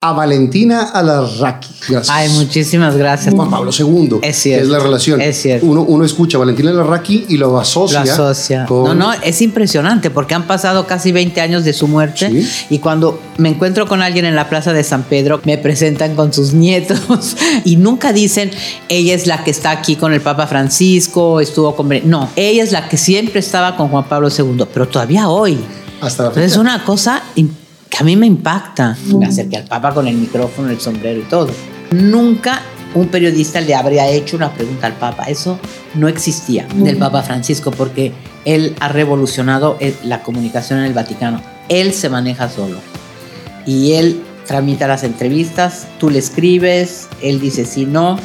a Valentina Alarraqui. Gracias. Ay, muchísimas gracias. Juan Pablo II. Es cierto. Es la relación. Es cierto. Uno, uno escucha a Valentina Alarraqui y lo asocia. Lo asocia. No, no, es impresionante porque han pasado casi 20 años de su muerte y cuando me encuentro con alguien en la plaza de San Pedro, me presentan con sus nietos y nunca dicen, ella es la que está aquí con el Papa Francisco, estuvo con... No, ella es la que siempre estaba con Juan Pablo II, pero todavía hoy. Hasta la fecha. Es una cosa impresionante que a mí me impacta. Me acerqué al Papa con el micrófono, el sombrero y todo. Nunca un periodista le habría hecho una pregunta al Papa. Eso no existía del Papa Francisco porque él ha revolucionado la comunicación en el Vaticano. Él se maneja solo y él tramita las entrevistas, tú le escribes, él dice sí, no,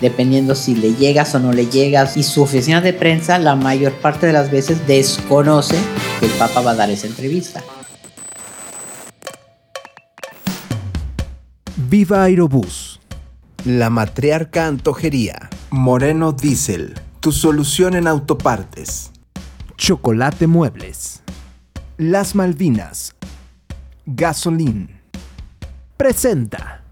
dependiendo si le llegas o no le llegas. Y su oficina de prensa la mayor parte de las veces desconoce que el Papa va a dar esa entrevista. Viva Aerobús. La Matriarca Antojería. Moreno Diesel. Tu solución en autopartes. Chocolate Muebles. Las Malvinas. Gasolín. Presenta.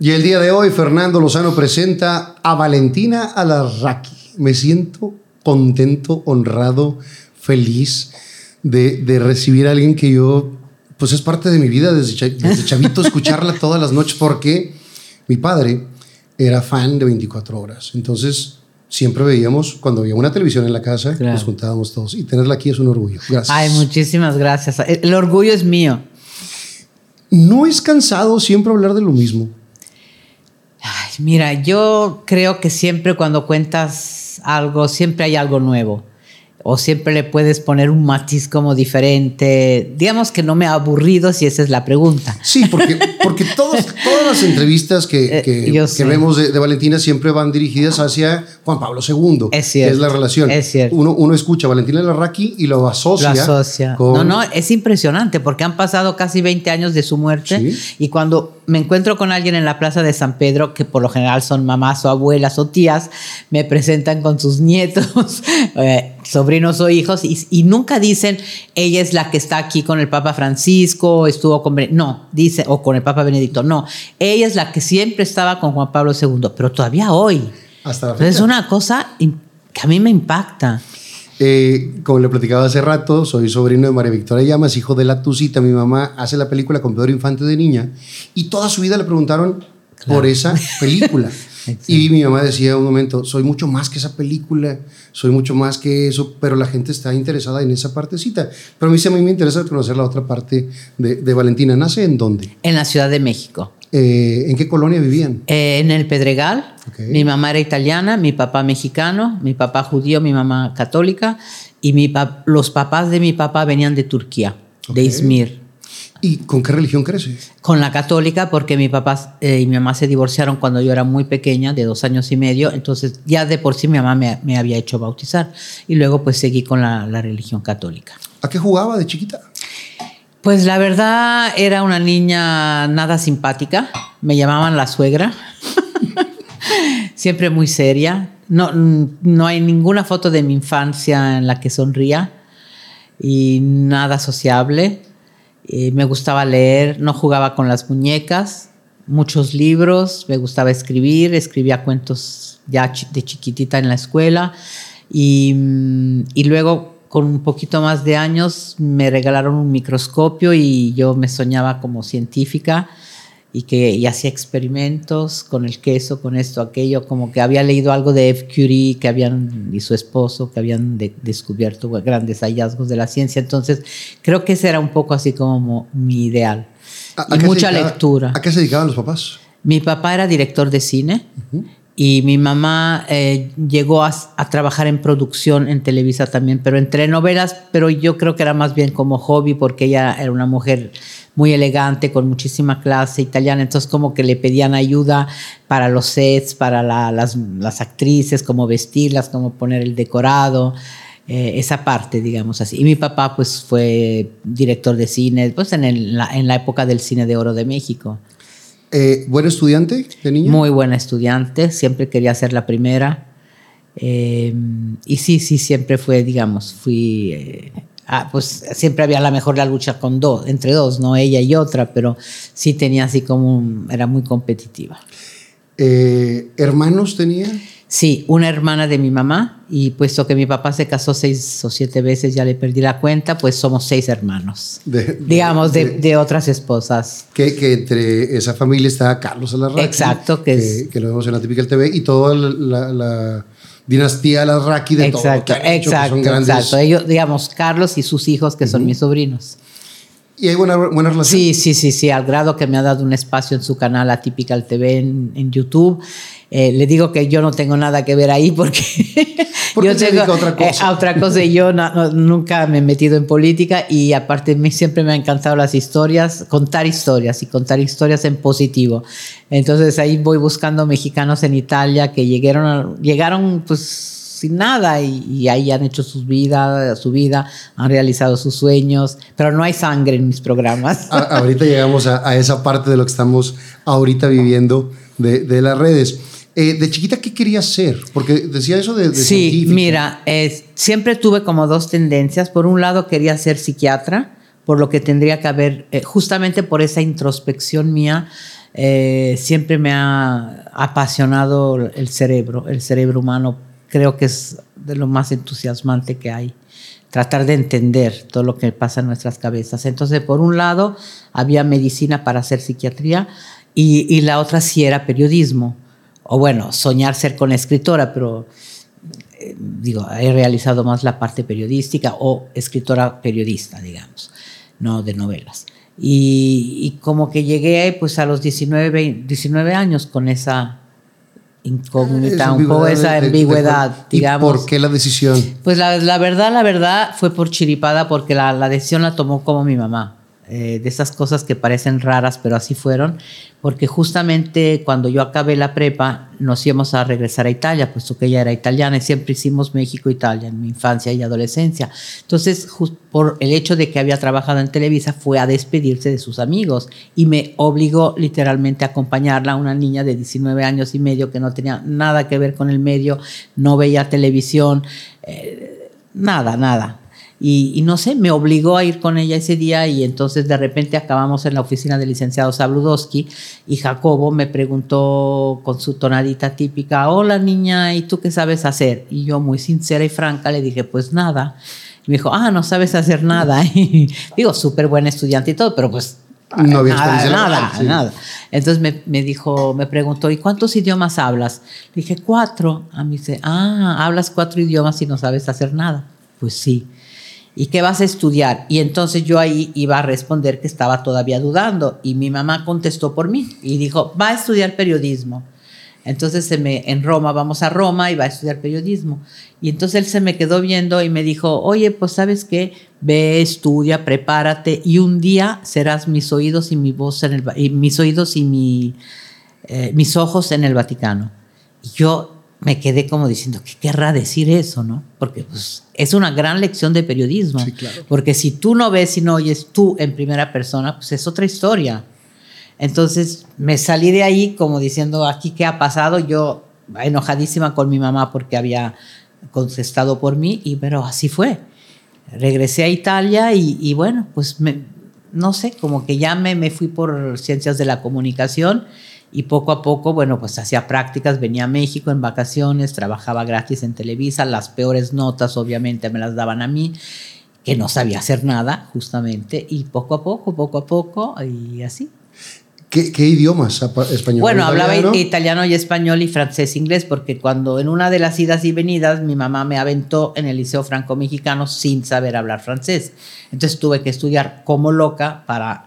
Y el día de hoy Fernando Lozano presenta a Valentina Alarraqui. Me siento contento, honrado, feliz de, recibir a alguien que yo, pues es parte de mi vida desde, chavito, escucharla todas las noches, porque mi padre era fan de 24 horas. Entonces, siempre veíamos, cuando había una televisión en la casa, nos juntábamos todos. Y tenerla aquí es un orgullo. Gracias. Ay, muchísimas gracias. El orgullo es mío. ¿No es cansado siempre hablar de lo mismo? Ay, mira, yo creo que siempre cuando cuentas algo, siempre hay algo nuevo. O siempre le puedes poner un matiz como diferente. Digamos que no me ha aburrido si esa es la pregunta. Sí, porque, porque todas las entrevistas que, eh, vemos de, Valentina siempre van dirigidas hacia Juan Pablo II. Es cierto. es la relación. Es cierto. Uno, uno escucha a Valentina Larraqui y lo asocia. Lo asocia. No, no, es impresionante porque han pasado casi 20 años de su muerte y cuando me encuentro con alguien en la plaza de San Pedro, que por lo general son mamás o abuelas o tías, me presentan con sus nietos, eh, sobrinos o hijos, y, nunca dicen, ella es la que está aquí con el Papa Francisco, estuvo con... No, dice, o con el Papa Benedicto, no, ella es la que siempre estaba con Juan Pablo II, pero todavía hoy. Hasta la Es una cosa que a mí me impacta. Eh, como le platicaba hace rato, soy sobrino de María Victoria Llamas, hijo de la Tucita. Mi mamá hace la película con Pedro Infante de niña y toda su vida le preguntaron por esa película. y mi mamá decía un momento, soy mucho más que esa película, soy mucho más que eso, pero la gente está interesada en esa partecita. Pero a mí sí a mí me interesa conocer la otra parte de, Valentina. ¿Nace en dónde? En la Ciudad de México. Eh, ¿En qué colonia vivían? Eh, en el Pedregal. Mi mamá era italiana, mi papá mexicano, mi papá judío, mi mamá católica y mi los papás de mi papá venían de Turquía, de Izmir. ¿Y con qué religión crece? Con la católica, porque mi papá eh, y mi mamá se divorciaron cuando yo era muy pequeña, de dos años y medio. Entonces, ya de por sí mi mamá me, había hecho bautizar. Y luego, pues seguí con la, la, religión católica. ¿A qué jugaba de chiquita? Pues la verdad, era una niña nada simpática. Me llamaban la suegra. Siempre muy seria. No, no hay ninguna foto de mi infancia en la que sonría y nada sociable eh, me gustaba leer, no jugaba con las muñecas, muchos libros, me gustaba escribir, escribía cuentos ya de chiquitita en la escuela. Y, mm, y luego con un poquito más de años me regalaron un microscopio y yo me soñaba como científica y que hacía experimentos con el queso, con esto, aquello, como que había leído algo de F. Curie que habían, y su esposo, que habían descubierto grandes hallazgos de la ciencia. Entonces, creo que ese era un poco así como mi ideal. y mucha lectura. ¿A qué se dedicaban los papás? Mi papá era director de cine. Y mi mamá eh, llegó a, trabajar en producción en Televisa también, pero en telenovelas, pero yo creo que era más bien como hobby porque ella era una mujer muy elegante, con muchísima clase italiana, entonces como que le pedían ayuda para los sets, para las, las, actrices, cómo vestirlas, cómo poner el decorado. Eh, esa parte, digamos así. Y mi papá, pues, fue director de cine, pues, en, la, en la época del cine de oro de México. Eh, ¿Buen estudiante de niña? Muy buena estudiante, siempre quería ser la primera. Eh, y sí, sí, siempre fue, digamos, fui... Eh, ah, pues siempre había la mejor la lucha con dos, entre dos, no ella y otra, pero sí tenía así como, era muy competitiva. Eh, ¿Hermanos tenía? Sí, una hermana de mi mamá y puesto que mi papá se casó seis o siete veces, ya le perdí la cuenta, pues somos seis hermanos, digamos, de, otras esposas. Que, que, entre esa familia está Carlos Alarraqui. Exacto, que, es... Que lo vemos en la típica TV y toda la, dinastía Alarraqui de exacto, todo exacto, son grandes. Exacto, ellos, digamos, Carlos y sus hijos, que son mis sobrinos. ¿Y hay buena, buena relación? Sí, sí, sí, sí, al grado que me ha dado un espacio en su canal Atypical TV en, en YouTube eh, le digo que yo no tengo nada que ver ahí porque yo tengo otra cosa. Eh, a otra cosa y yo nunca me he metido en política y aparte mí siempre me han encantado las historias, contar historias y contar historias en positivo. Entonces ahí voy buscando mexicanos en Italia que llegaron, llegaron pues sin nada y, ahí han hecho sus vida, su vida, han realizado sus sueños, pero no hay sangre en mis programas. ahorita llegamos a, esa parte de lo que estamos ahorita viviendo de, de las redes. Eh, de chiquita, ¿qué querías ser? Porque decía eso de, de Sí, mira, siempre tuve como dos tendencias. Por un lado, quería ser psiquiatra, por lo que tendría que haber, eh, justamente por esa introspección mía, eh, siempre me ha apasionado el cerebro, el cerebro humano. Creo que es de lo más entusiasmante que hay tratar de entender todo lo que pasa en nuestras cabezas. Entonces, por un lado, había medicina para hacer psiquiatría y, y la otra sí era periodismo o bueno, soñar ser con escritora, pero eh, digo, he realizado más la parte periodística o escritora periodista, digamos, no de novelas. Y, como que llegué pues a los 19, 19 años con esa incógnita, un poco esa ambigüedad, digamos. ¿Por qué la decisión? Pues la, la, verdad, la verdad fue por chiripada porque la, la decisión la tomó como mi mamá. Eh, de esas cosas que parecen raras, pero así fueron, porque justamente cuando yo acabé la prepa nos íbamos a regresar a Italia, puesto que ella era italiana y siempre hicimos México-Italia en mi infancia y adolescencia. Entonces, por el hecho de que había trabajado en Televisa, fue a despedirse de sus amigos y me obligó literalmente a acompañarla, una niña de 19 años y medio que no tenía nada que ver con el medio, no veía televisión, eh, nada, nada. Y, no sé, me obligó a ir con ella ese día y entonces de repente acabamos en la oficina del licenciado Sabludowski y Jacobo me preguntó con su tonadita típica, hola niña, ¿y tú qué sabes hacer? Y yo muy sincera y franca le dije, pues nada. Y me dijo, ah, no sabes hacer nada. Y digo, súper buen estudiante y todo, pero pues no había nada, nada, nada. Entonces me, me, dijo, me preguntó, ¿y cuántos idiomas hablas? Le dije, cuatro. A mí dice, ah, hablas cuatro idiomas y no sabes hacer nada. Pues sí. ¿Y qué vas a estudiar? Y entonces yo ahí iba a responder que estaba todavía dudando y mi mamá contestó por mí y dijo, va a estudiar periodismo. Entonces se me, en Roma, vamos a Roma y va a estudiar periodismo. Y entonces él se me quedó viendo y me dijo, oye, pues sabes qué, ve, estudia, prepárate y un día serás mis oídos y mi voz mis oídos y eh, mis ojos en el Vaticano. Y yo me quedé como diciendo, ¿qué querrá decir eso? ¿no? Porque pues, es una gran lección de periodismo. Porque si tú no ves y no oyes tú en primera persona, pues es otra historia. Entonces me salí de ahí como diciendo, aquí qué ha pasado, yo enojadísima con mi mamá porque había contestado por mí, y, pero así fue. Regresé a Italia y, y bueno, pues me, no sé, como que ya me, me fui por ciencias de la comunicación y poco a poco, bueno, pues hacía prácticas, venía a México en vacaciones, trabajaba gratis en Televisa, las peores notas obviamente me las daban a mí, que no sabía hacer nada justamente, y poco a poco, poco a poco, y así. ¿Qué, qué idiomas? ¿Español? Bueno, hablaba italiano y español y francés e inglés, porque cuando en una de las idas y venidas mi mamá me aventó en el Liceo Franco-Mexicano sin saber hablar francés. Entonces tuve que estudiar como loca para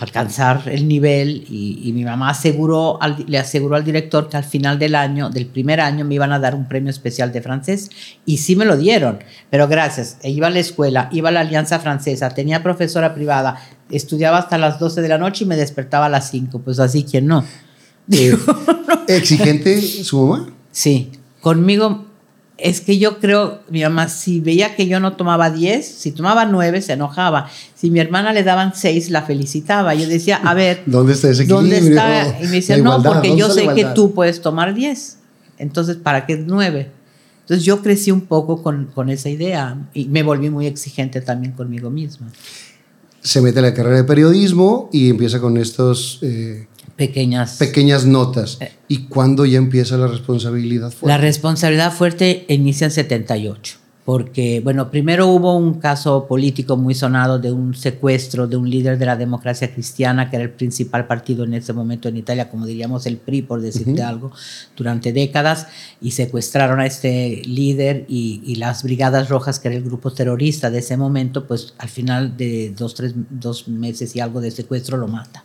alcanzar el nivel y, mi mamá aseguró le aseguró al director que al final del año, del primer año, me iban a dar un premio especial de francés y sí me lo dieron, pero gracias, e iba a la escuela, iba a la Alianza Francesa, tenía profesora privada, estudiaba hasta las 12 de la noche y me despertaba a las 5, pues así, ¿quién no? Eh, ¿Exigente su mamá? Sí, conmigo es que yo creo, mi mamá, si veía que yo no tomaba 10, si tomaba 9, se enojaba. Si mi hermana le daban 6, la felicitaba. Yo decía, a ver, ¿dónde está ese equilibrio? ¿Dónde está? Y me decía, no, porque yo sé que tú puedes tomar 10. Entonces, ¿para qué 9? Entonces yo crecí un poco con, con esa idea y me volví muy exigente también conmigo misma. Se mete a la carrera de periodismo y empieza con estos... Eh, pequeñas pequeñas notas. Eh. ¿Y cuándo ya empieza la responsabilidad fuerte? La responsabilidad fuerte inicia en 78 porque, bueno, primero hubo un caso político muy sonado de un secuestro de un líder de la democracia cristiana, que era el principal partido en ese momento en Italia, como diríamos el PRI, por decirte algo, durante décadas, y secuestraron a este líder y, y, las Brigadas Rojas, que era el grupo terrorista de ese momento, pues al final de dos, tres, dos meses y algo de secuestro lo mata.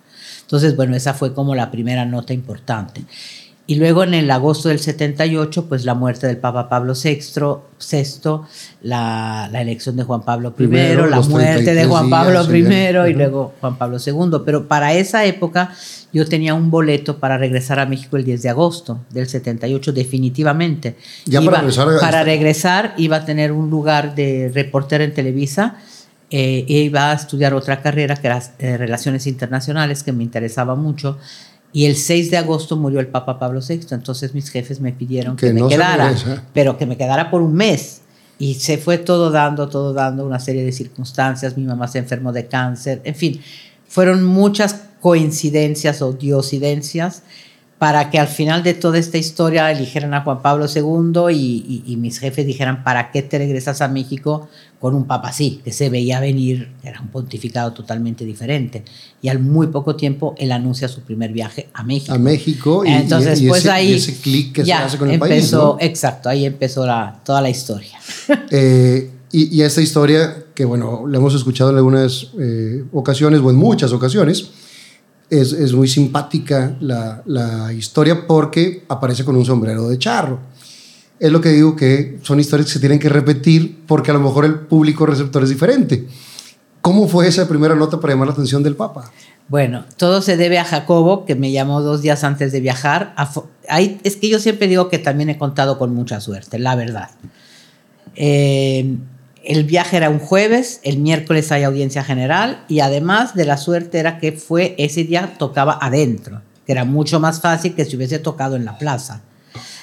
Entonces, bueno, esa fue como la primera nota importante. Y luego en el agosto del 78, pues la muerte del Papa Pablo VI, VI la, la elección de Juan Pablo I, la muerte de Juan Pablo I y luego Juan Pablo II. Pero para esa época yo tenía un boleto para regresar a México el 10 de agosto del 78, definitivamente. Ya para regresar. Para regresar iba a tener un lugar de reportero en Televisa. Eh, iba a estudiar otra carrera que era eh, Relaciones Internacionales, que me interesaba mucho y el 6 de agosto murió el Papa Pablo VI, entonces mis jefes me pidieron que, me quedara, pero que me quedara por un mes. Y se fue todo dando, todo dando una serie de circunstancias. Mi mamá se enfermó de cáncer, en fin, fueron muchas coincidencias o diosidencias para que al final de toda esta historia eligieran a Juan Pablo II y, mis jefes dijeran, ¿para qué te regresas a México con un papa así? Que se veía venir, era un pontificado totalmente diferente. Y al muy poco tiempo él anuncia su primer viaje a México. A México y, Entonces, pues ese, ahí ese clic que se hace con el empezó, país. Exacto, ahí empezó la, toda la historia. Eh, y, esta historia, que bueno, la hemos escuchado en algunas eh, ocasiones o en muchas ocasiones, es, es muy simpática la, la, historia porque aparece con un sombrero de charro. Es lo que digo que son historias que se tienen que repetir porque a lo mejor el público receptor es diferente. ¿Cómo fue esa primera nota para llamar la atención del Papa? Bueno, todo se debe a Jacobo, que me llamó dos días antes de viajar. Ahí, es que yo siempre digo que también he contado con mucha suerte, la verdad. Eh, el viaje era un jueves, el miércoles hay audiencia general y además de la suerte era que fue ese día tocaba adentro, que era mucho más fácil que si hubiese tocado en la plaza.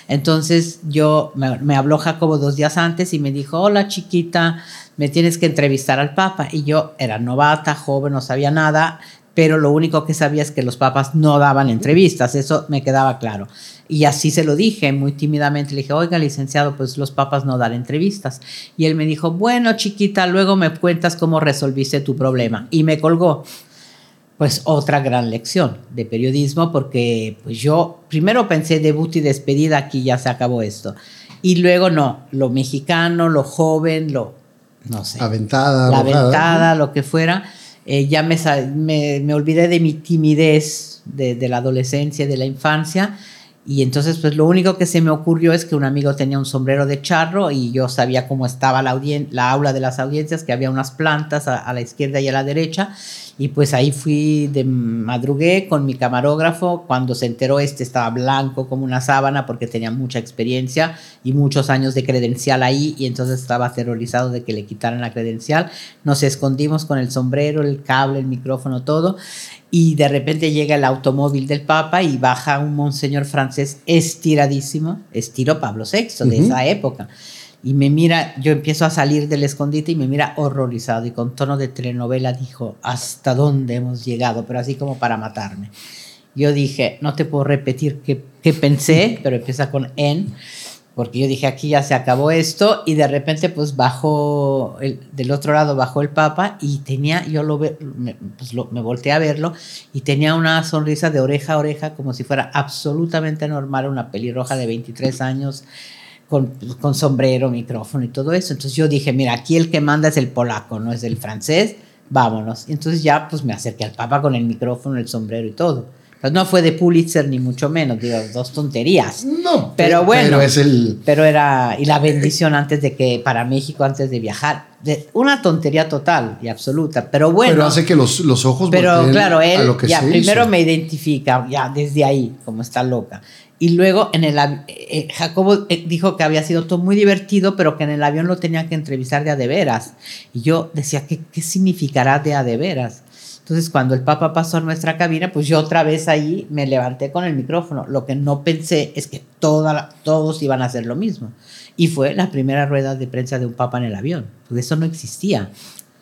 Entonces yo me, habló Jacobo dos días antes y me dijo, hola chiquita, me tienes que entrevistar al Papa. Y yo era novata, joven, no sabía nada, pero lo único que sabía es que los papas no daban entrevistas, eso me quedaba claro. Y así se lo dije muy tímidamente. Le dije, oiga, licenciado, pues los papas no dan entrevistas. Y él me dijo, bueno, chiquita, luego me cuentas cómo resolviste tu problema. Y me colgó. Pues otra gran lección de periodismo, porque pues yo primero pensé debut y despedida, aquí ya se acabó esto. Y luego no, lo mexicano, lo joven, lo, no sé. Aventada. La aventada, lo que fuera. Eh, ya me, olvidé de mi timidez de, de la adolescencia, de la infancia y entonces, pues lo único que se me ocurrió es que un amigo tenía un sombrero de charro y yo sabía cómo estaba la, la aula de las audiencias, que había unas plantas a, la izquierda y a la derecha. Y pues ahí fui de madrugué con mi camarógrafo. Cuando se enteró este estaba blanco como una sábana porque tenía mucha experiencia y muchos años de credencial ahí y entonces estaba aterrorizado de que le quitaran la credencial. Nos escondimos con el sombrero, el cable, el micrófono, todo y de repente llega el automóvil del Papa y baja un monseñor francés estiradísimo, estilo Pablo VI de esa época. Y me mira, yo empiezo a salir del escondite y me mira horrorizado y con tono de telenovela dijo, ¿hasta dónde hemos llegado? Pero así como para matarme. Yo dije, no te puedo repetir qué, qué pensé, pero empieza con en porque yo dije, aquí ya se acabó esto, y de repente pues bajó, el, del otro lado bajó el Papa y tenía, yo lo, me, pues me volteé a verlo, y tenía una sonrisa de oreja a oreja como si fuera absolutamente normal, una pelirroja de 23 años, con, sombrero, micrófono y todo eso. Entonces yo dije, mira, aquí el que manda es el polaco, no es el francés, vámonos. Entonces ya pues me acerqué al Papa con el micrófono, el sombrero y todo. No fue de Pulitzer ni mucho menos, digo, dos tonterías. No, pero bueno. Pero es el. Pero era. Y la bendición antes de que. Para México, antes de viajar. De, una tontería total y absoluta. Pero bueno. Pero hace que los, los ojos. Pero claro, él. ya primero me identifica, ya desde ahí, como está loca. Y luego en el eh, Jacobo eh, dijo que había sido todo muy divertido, pero que en el avión lo tenía que entrevistar de a de veras. Y yo decía, ¿qué, qué significará de a de veras? Entonces, cuando el Papa pasó a nuestra cabina, pues yo otra vez ahí me levanté con el micrófono. Lo que no pensé es que toda todos iban a hacer lo mismo. Y fue la primera rueda de prensa de un Papa en el avión. Pues eso no existía.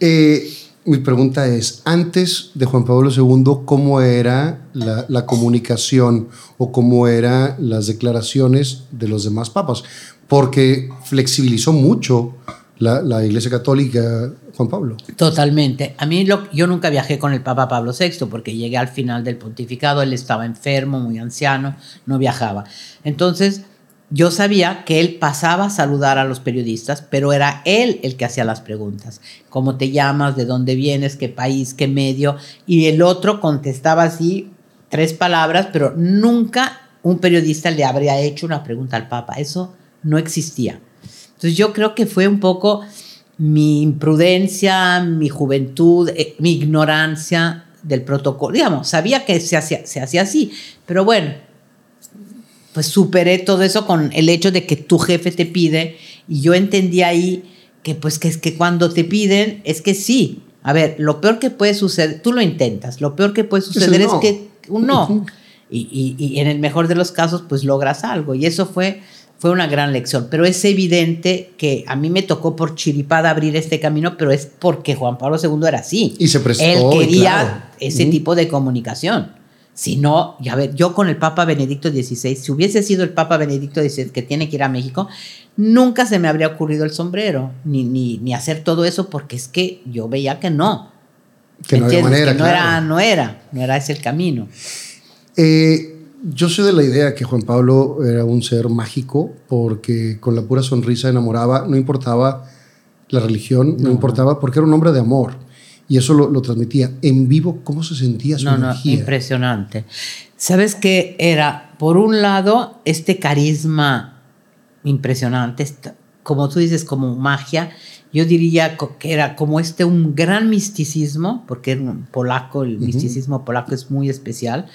Eh, mi pregunta es, antes de Juan Pablo II, ¿cómo era la, la comunicación o cómo eran las declaraciones de los demás papas? Porque flexibilizó mucho la, Iglesia Católica Juan Pablo. Totalmente. A mí lo, yo nunca viajé con el Papa Pablo VI porque llegué al final del pontificado, él estaba enfermo, muy anciano, no viajaba. Entonces yo sabía que él pasaba a saludar a los periodistas, pero era él el que hacía las preguntas. ¿Cómo te llamas? ¿De dónde vienes? ¿Qué país? ¿Qué medio? Y el otro contestaba así tres palabras, pero nunca un periodista le habría hecho una pregunta al Papa. Eso no existía. Entonces yo creo que fue un poco mi imprudencia, mi juventud, eh, mi ignorancia del protocolo. Digamos, sabía que se hacía, se hacía así, pero bueno, pues superé todo eso con el hecho de que tu jefe te pide y yo entendí ahí que pues que es que cuando te piden es que sí. A ver, lo peor que puede suceder, tú lo intentas, lo peor que puede suceder es, que un no. Y, y, y en el mejor de los casos pues logras algo. Y eso fue fue una gran lección. Pero es evidente que a mí me tocó por chiripada abrir este camino, pero es porque Juan Pablo II era así. Y se prestó. Él quería ese tipo de comunicación. Si no, ya ver, yo con el Papa Benedicto XVI, si hubiese sido el Papa Benedicto XVI que tiene que ir a México, nunca se me habría ocurrido el sombrero, ni, ni, ni hacer todo eso, porque es que yo veía que no. Que no, manera, que no era, no era, no era ese el camino. Eh, yo soy de la idea que Juan Pablo era un ser mágico porque con la pura sonrisa enamoraba, no importaba la religión, no, no importaba, porque era un hombre de amor y eso lo, lo, transmitía. En vivo, ¿cómo se sentía su no, energía? No, impresionante. ¿Sabes qué era? Por un lado, este carisma impresionante, como tú dices, como magia. Yo diría que era como este un gran misticismo, porque era un polaco, el uh -huh. misticismo polaco es muy especial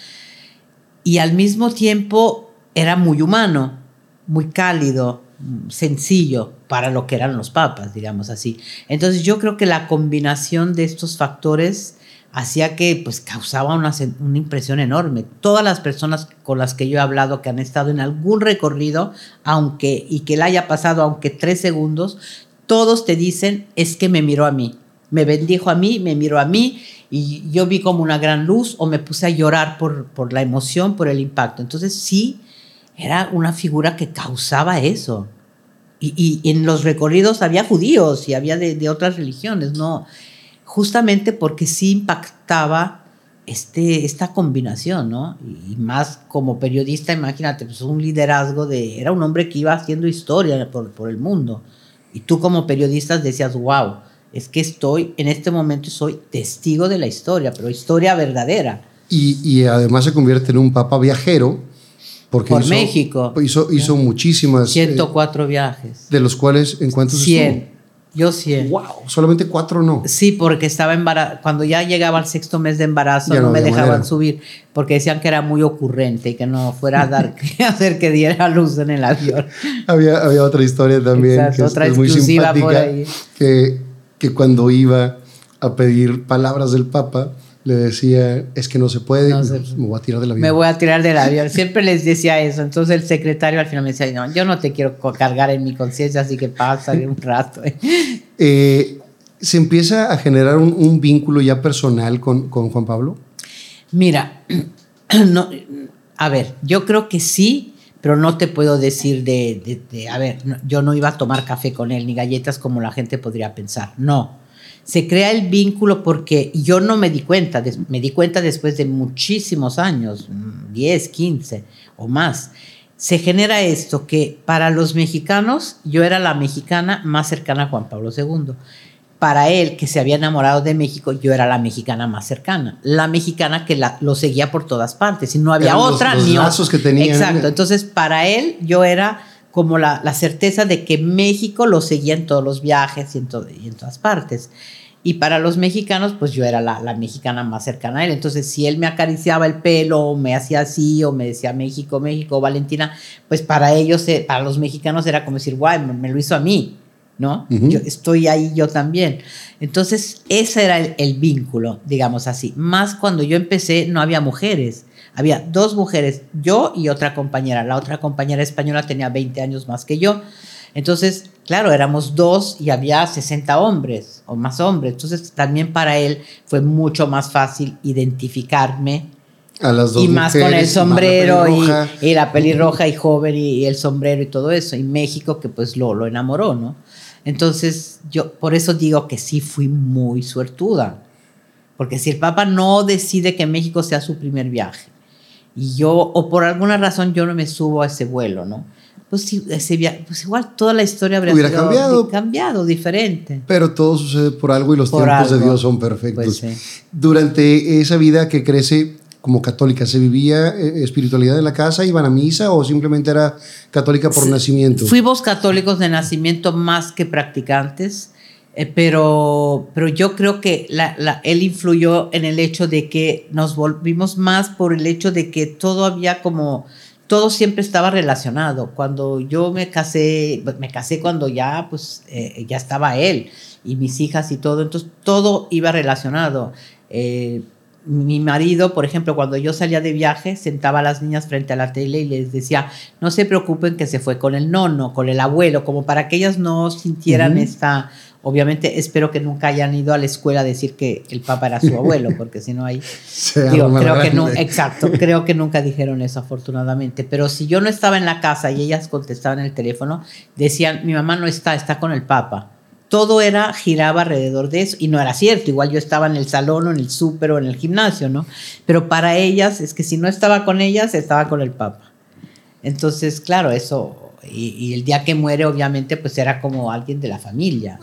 y al mismo tiempo era muy humano, muy cálido, sencillo para lo que eran los papas, digamos así. Entonces yo creo que la combinación de estos factores hacía que pues causaba una, una, impresión enorme. Todas las personas con las que yo he hablado que han estado en algún recorrido, aunque y que le haya pasado aunque tres segundos, todos te dicen es que me miró a mí, me bendijo a mí, me miró a mí y yo vi como una gran luz o me puse a llorar por, por la emoción, por el impacto. Entonces sí, era una figura que causaba eso. Y, y en los recorridos había judíos y había de, de, otras religiones, ¿no? Justamente porque sí impactaba este, esta combinación, ¿no? Y más como periodista, imagínate, pues un liderazgo de... Era un hombre que iba haciendo historia por, por el mundo. Y tú como periodista decías, wow, es que estoy, en este momento soy testigo de la historia, pero historia verdadera. Y, y además se convierte en un papa viajero. Porque Por hizo, México. Hizo, hizo muchísimas. 104 eh, viajes. De los cuales, ¿en cuántos 100. estuvo? Yo 100. ¡Wow! Solamente cuatro no. Sí, porque estaba embarazada. Cuando ya llegaba al sexto mes de embarazo, no, no me dejaban manera. subir porque decían que era muy ocurrente y que no fuera a dar, hacer que diera luz en el avión. había, había otra historia también. Exacto, que otra es, muy exclusiva simpática, por ahí. Que, que cuando iba a pedir palabras del Papa, le decía, es que no se puede, no se, me voy a tirar del avión. Me voy a tirar del avión. Siempre les decía eso. Entonces el secretario al final me decía, no, yo no te quiero cargar en mi conciencia, así que pasa un rato. eh, ¿Se empieza a generar un, un vínculo ya personal con, con, Juan Pablo? Mira, no, a ver, yo creo que sí, pero no te puedo decir de, de, a ver, yo no iba a tomar café con él ni galletas como la gente podría pensar. No se crea el vínculo porque yo no me di cuenta, me di cuenta después de muchísimos años, 10, 15 o más. Se genera esto que para los mexicanos yo era la mexicana más cercana a Juan Pablo II. Para él, que se había enamorado de México, yo era la mexicana más cercana. La mexicana que la, lo seguía por todas partes. Y no había Eran otra los, los ni lazos otra. que tenía. Exacto. Entonces, para él, yo era como la, la, certeza de que México lo seguía en todos los viajes y en, todo, y en todas partes. Y para los mexicanos, pues yo era la, la, mexicana más cercana a él. Entonces, si él me acariciaba el pelo, o me hacía así, o me decía México, México, Valentina, pues para ellos, eh, para los mexicanos era como decir, guay, me, me, lo hizo a mí. ¿No? Yo estoy ahí yo también. Entonces, ese era el, el, vínculo, digamos así. Más cuando yo empecé, no había mujeres. Había dos mujeres, yo y otra compañera. La otra compañera española tenía 20 años más que yo. Entonces, claro, éramos dos y había 60 hombres o más hombres. Entonces, también para él fue mucho más fácil identificarme. A las dos y más con el sombrero y, la pelirroja y joven y, el sombrero y todo eso. Y México que pues lo, lo enamoró, ¿no? Entonces, yo por eso digo que sí fui muy suertuda. Porque si el Papa no decide que México sea su primer viaje y yo, o por alguna razón yo no me subo a ese vuelo, ¿no? pues, ese pues igual toda la historia habría Hubiera cambiado, cambiado, diferente. Pero todo sucede por algo y los tiempos de Dios son perfectos. Pues Durante esa vida que crece como católica, ¿se vivía eh, espiritualidad en la casa? ¿Iban a misa o simplemente era católica por nacimiento? Fuimos católicos de nacimiento más que practicantes. Eh, pero, pero yo creo que la, él influyó en el hecho de que nos volvimos más por el hecho de que todo había como todo siempre estaba relacionado. Cuando yo me casé, me casé cuando ya, pues, eh, ya estaba él y mis hijas y todo, entonces todo iba relacionado. Eh, mi marido, por ejemplo, cuando yo salía de viaje, sentaba a las niñas frente a la tele y les decía, no se preocupen que se fue con el nono, con el abuelo, como para que ellas no sintieran esta Obviamente espero que nunca hayan ido a la escuela a decir que el Papa era su abuelo, porque si no hay... creo que no, exacto, creo que nunca dijeron eso afortunadamente. Pero si yo no estaba en la casa y ellas contestaban el teléfono, decían, mi mamá no está, está con el Papa. Todo era, giraba alrededor de eso y no era cierto. Igual yo estaba en el salón o en el súper o en el gimnasio, ¿no? Pero para ellas es que si no estaba con ellas, estaba con el Papa. Entonces, claro, eso y, el día que muere, obviamente, pues era como alguien de la familia.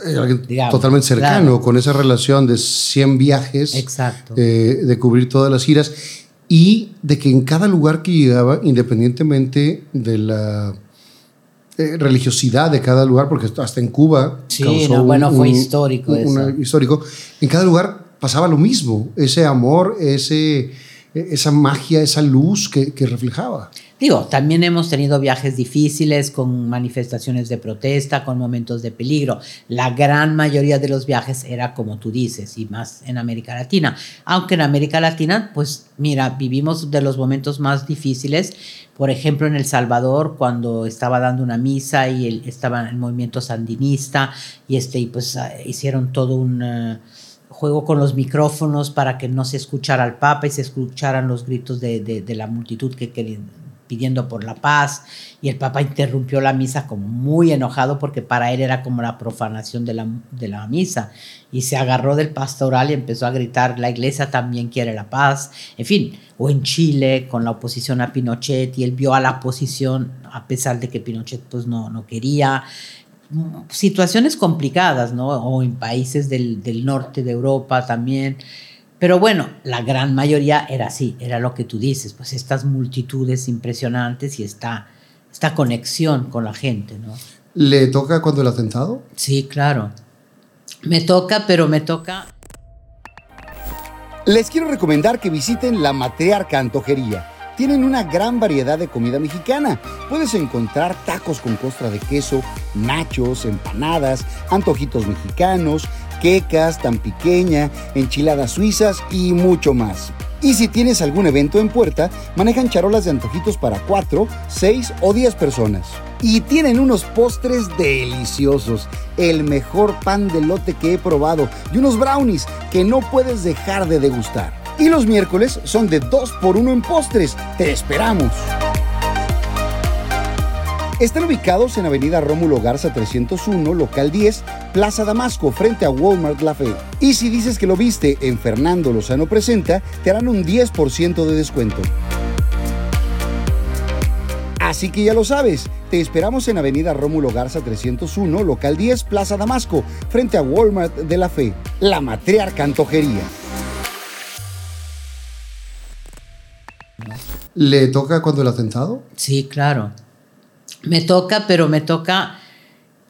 totalmente cercano, con esa relación de 100 viajes, Exacto. Eh, de cubrir todas las giras y de que en cada lugar que llegaba, independientemente de la eh, religiosidad de cada lugar, porque hasta en Cuba. Sí, bueno, fue histórico. Un, histórico. En cada lugar pasaba lo mismo, ese amor, ese, esa magia, esa luz que, que reflejaba. Digo, también hemos tenido viajes difíciles con manifestaciones de protesta, con momentos de peligro. La gran mayoría de los viajes era como tú dices, y más en América Latina. Aunque en América Latina, pues mira, vivimos de los momentos más difíciles. Por ejemplo, en El Salvador, cuando estaba dando una misa y él estaba el movimiento sandinista, y, este, y pues ah, hicieron todo un... Eh, juego con los micrófonos para que no se escuchara al Papa y se escucharan los gritos de, de la multitud que querían pidiendo por la paz y el Papa interrumpió la misa como muy enojado porque para él era como la profanación de la, de la misa y se agarró del pastoral y empezó a gritar la iglesia también quiere la paz, en fin, o en Chile con la oposición a Pinochet y él vio a la oposición a pesar de que Pinochet pues no, no quería, situaciones complicadas, ¿no? O en países del, del norte de Europa también. Pero bueno, la gran mayoría era así, era lo que tú dices, pues estas multitudes impresionantes y esta, esta conexión con la gente, ¿no? ¿Le toca cuando el atentado? Sí, claro. Me toca, pero me toca... Les quiero recomendar que visiten la Matriarca Antojería. Tienen una gran variedad de comida mexicana. Puedes encontrar tacos con costra de queso, nachos, empanadas, antojitos mexicanos, quecas, tan pequeña, enchiladas suizas y mucho más. Y si tienes algún evento en puerta, manejan charolas de antojitos para 4, 6 o 10 personas. Y tienen unos postres deliciosos, el mejor pan de lote que he probado y unos brownies que no puedes dejar de degustar. Y los miércoles son de 2 por 1 en postres. ¡Te esperamos! Están ubicados en Avenida Rómulo Garza 301, local 10, Plaza Damasco, frente a Walmart La Fe. Y si dices que lo viste en Fernando Lozano Presenta, te harán un 10% de descuento. Así que ya lo sabes, te esperamos en Avenida Rómulo Garza 301, local 10, Plaza Damasco, frente a Walmart de la Fe, la matriarca antojería. ¿Le toca cuando el atentado? Sí, claro. Me toca, pero me toca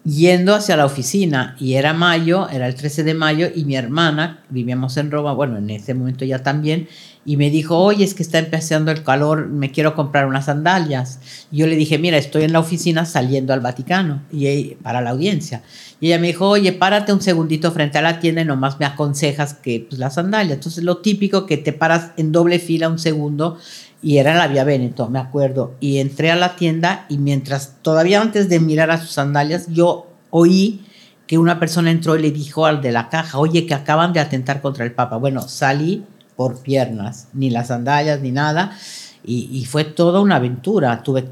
yendo hacia la oficina y era mayo, era el 13 de mayo y mi hermana, vivíamos en Roma, bueno, en ese momento ya también, y me dijo, oye, es que está empezando el calor, me quiero comprar unas sandalias. Y yo le dije, mira, estoy en la oficina saliendo al Vaticano y para la audiencia. Y ella me dijo, oye, párate un segundito frente a la tienda y nomás me aconsejas que pues, las sandalias. Entonces, lo típico que te paras en doble fila un segundo y era la Vía Veneto, me acuerdo. Y entré a la tienda y mientras, todavía antes de mirar a sus sandalias, yo oí que una persona entró y le dijo al de la caja, oye, que acaban de atentar contra el Papa. Bueno, salí por piernas, ni las sandalias, ni nada. Y, fue toda una aventura. Tuve,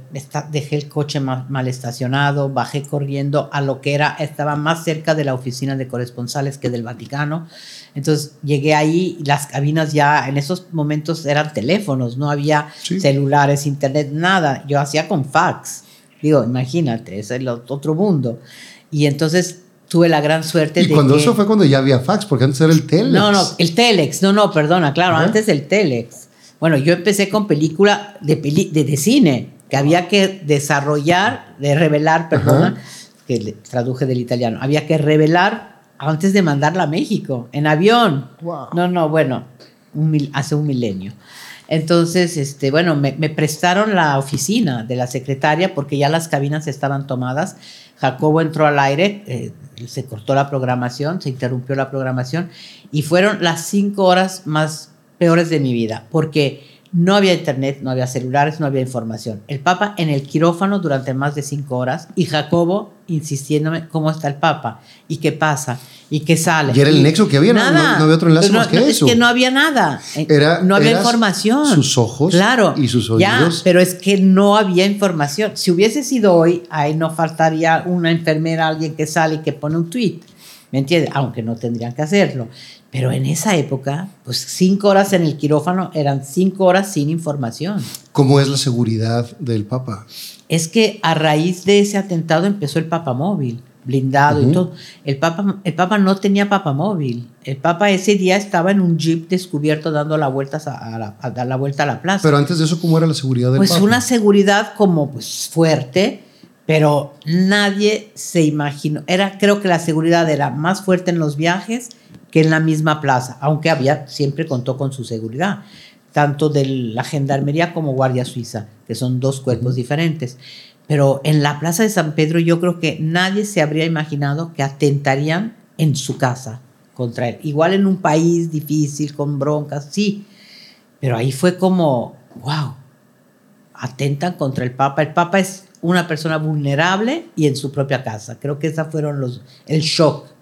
dejé el coche mal, mal, estacionado, bajé corriendo a lo que era, estaba más cerca de la oficina de corresponsales que del Vaticano. Entonces llegué ahí, las cabinas ya en esos momentos eran teléfonos, no había celulares, internet, nada. Yo hacía con fax. Digo, imagínate, es el otro mundo. Y entonces tuve la gran suerte ¿Y cuando eso fue cuando ya había fax, porque antes era el Telex. No, no, el Telex, no, no, perdona, claro, antes del Telex. Bueno, yo empecé con película de, de, cine, que había que desarrollar, de revelar, perdona, que traduje del italiano, había que revelar antes de mandarla a México, en avión. No, no, bueno, hace un milenio. Entonces, este, bueno, me, prestaron la oficina de la secretaria porque ya las cabinas estaban tomadas. Jacobo entró al aire, eh, se cortó la programación, se interrumpió la programación y fueron las cinco horas más peores de mi vida porque no había internet, no había celulares, no había información. El Papa en el quirófano durante más de cinco horas y Jacobo insistiéndome cómo está el Papa y qué pasa y qué sale. Y era el nexo que había, No, había otro enlace más que eso. Es que no había nada. Eh, era, no había información. Sus ojos claro, y sus oídos. Ya, pero es que no había información. Si hubiese sido hoy, ahí no faltaría una enfermera, alguien que sale y que pone un tweet. ¿Me entiendes? Aunque no tendrían que hacerlo. Pero en esa época, pues cinco horas en el quirófano eran cinco horas sin información. ¿Cómo es la seguridad del Papa? Es que a raíz de ese atentado empezó el Papa móvil, blindado y todo. El Papa, el Papa no tenía Papa móvil. El Papa ese día estaba en un jeep descubierto dando la vuelta a, la, dar la vuelta a la plaza. Pero antes de eso, ¿cómo era la seguridad del pues Papa? Pues una seguridad como pues fuerte, pero nadie se imaginó. Era, creo que la seguridad era más fuerte en los viajes que en la misma plaza, aunque había, siempre contó con su seguridad, tanto de la gendarmería como Guardia Suiza, que son dos cuerpos diferentes. Pero en la plaza de San Pedro yo creo que nadie se habría imaginado que atentarían en su casa contra él. Igual en un país difícil, con broncas, sí, pero ahí fue como, wow, atentan contra el Papa. El Papa es una persona vulnerable y en su propia casa. Creo que esos fueron los, el shock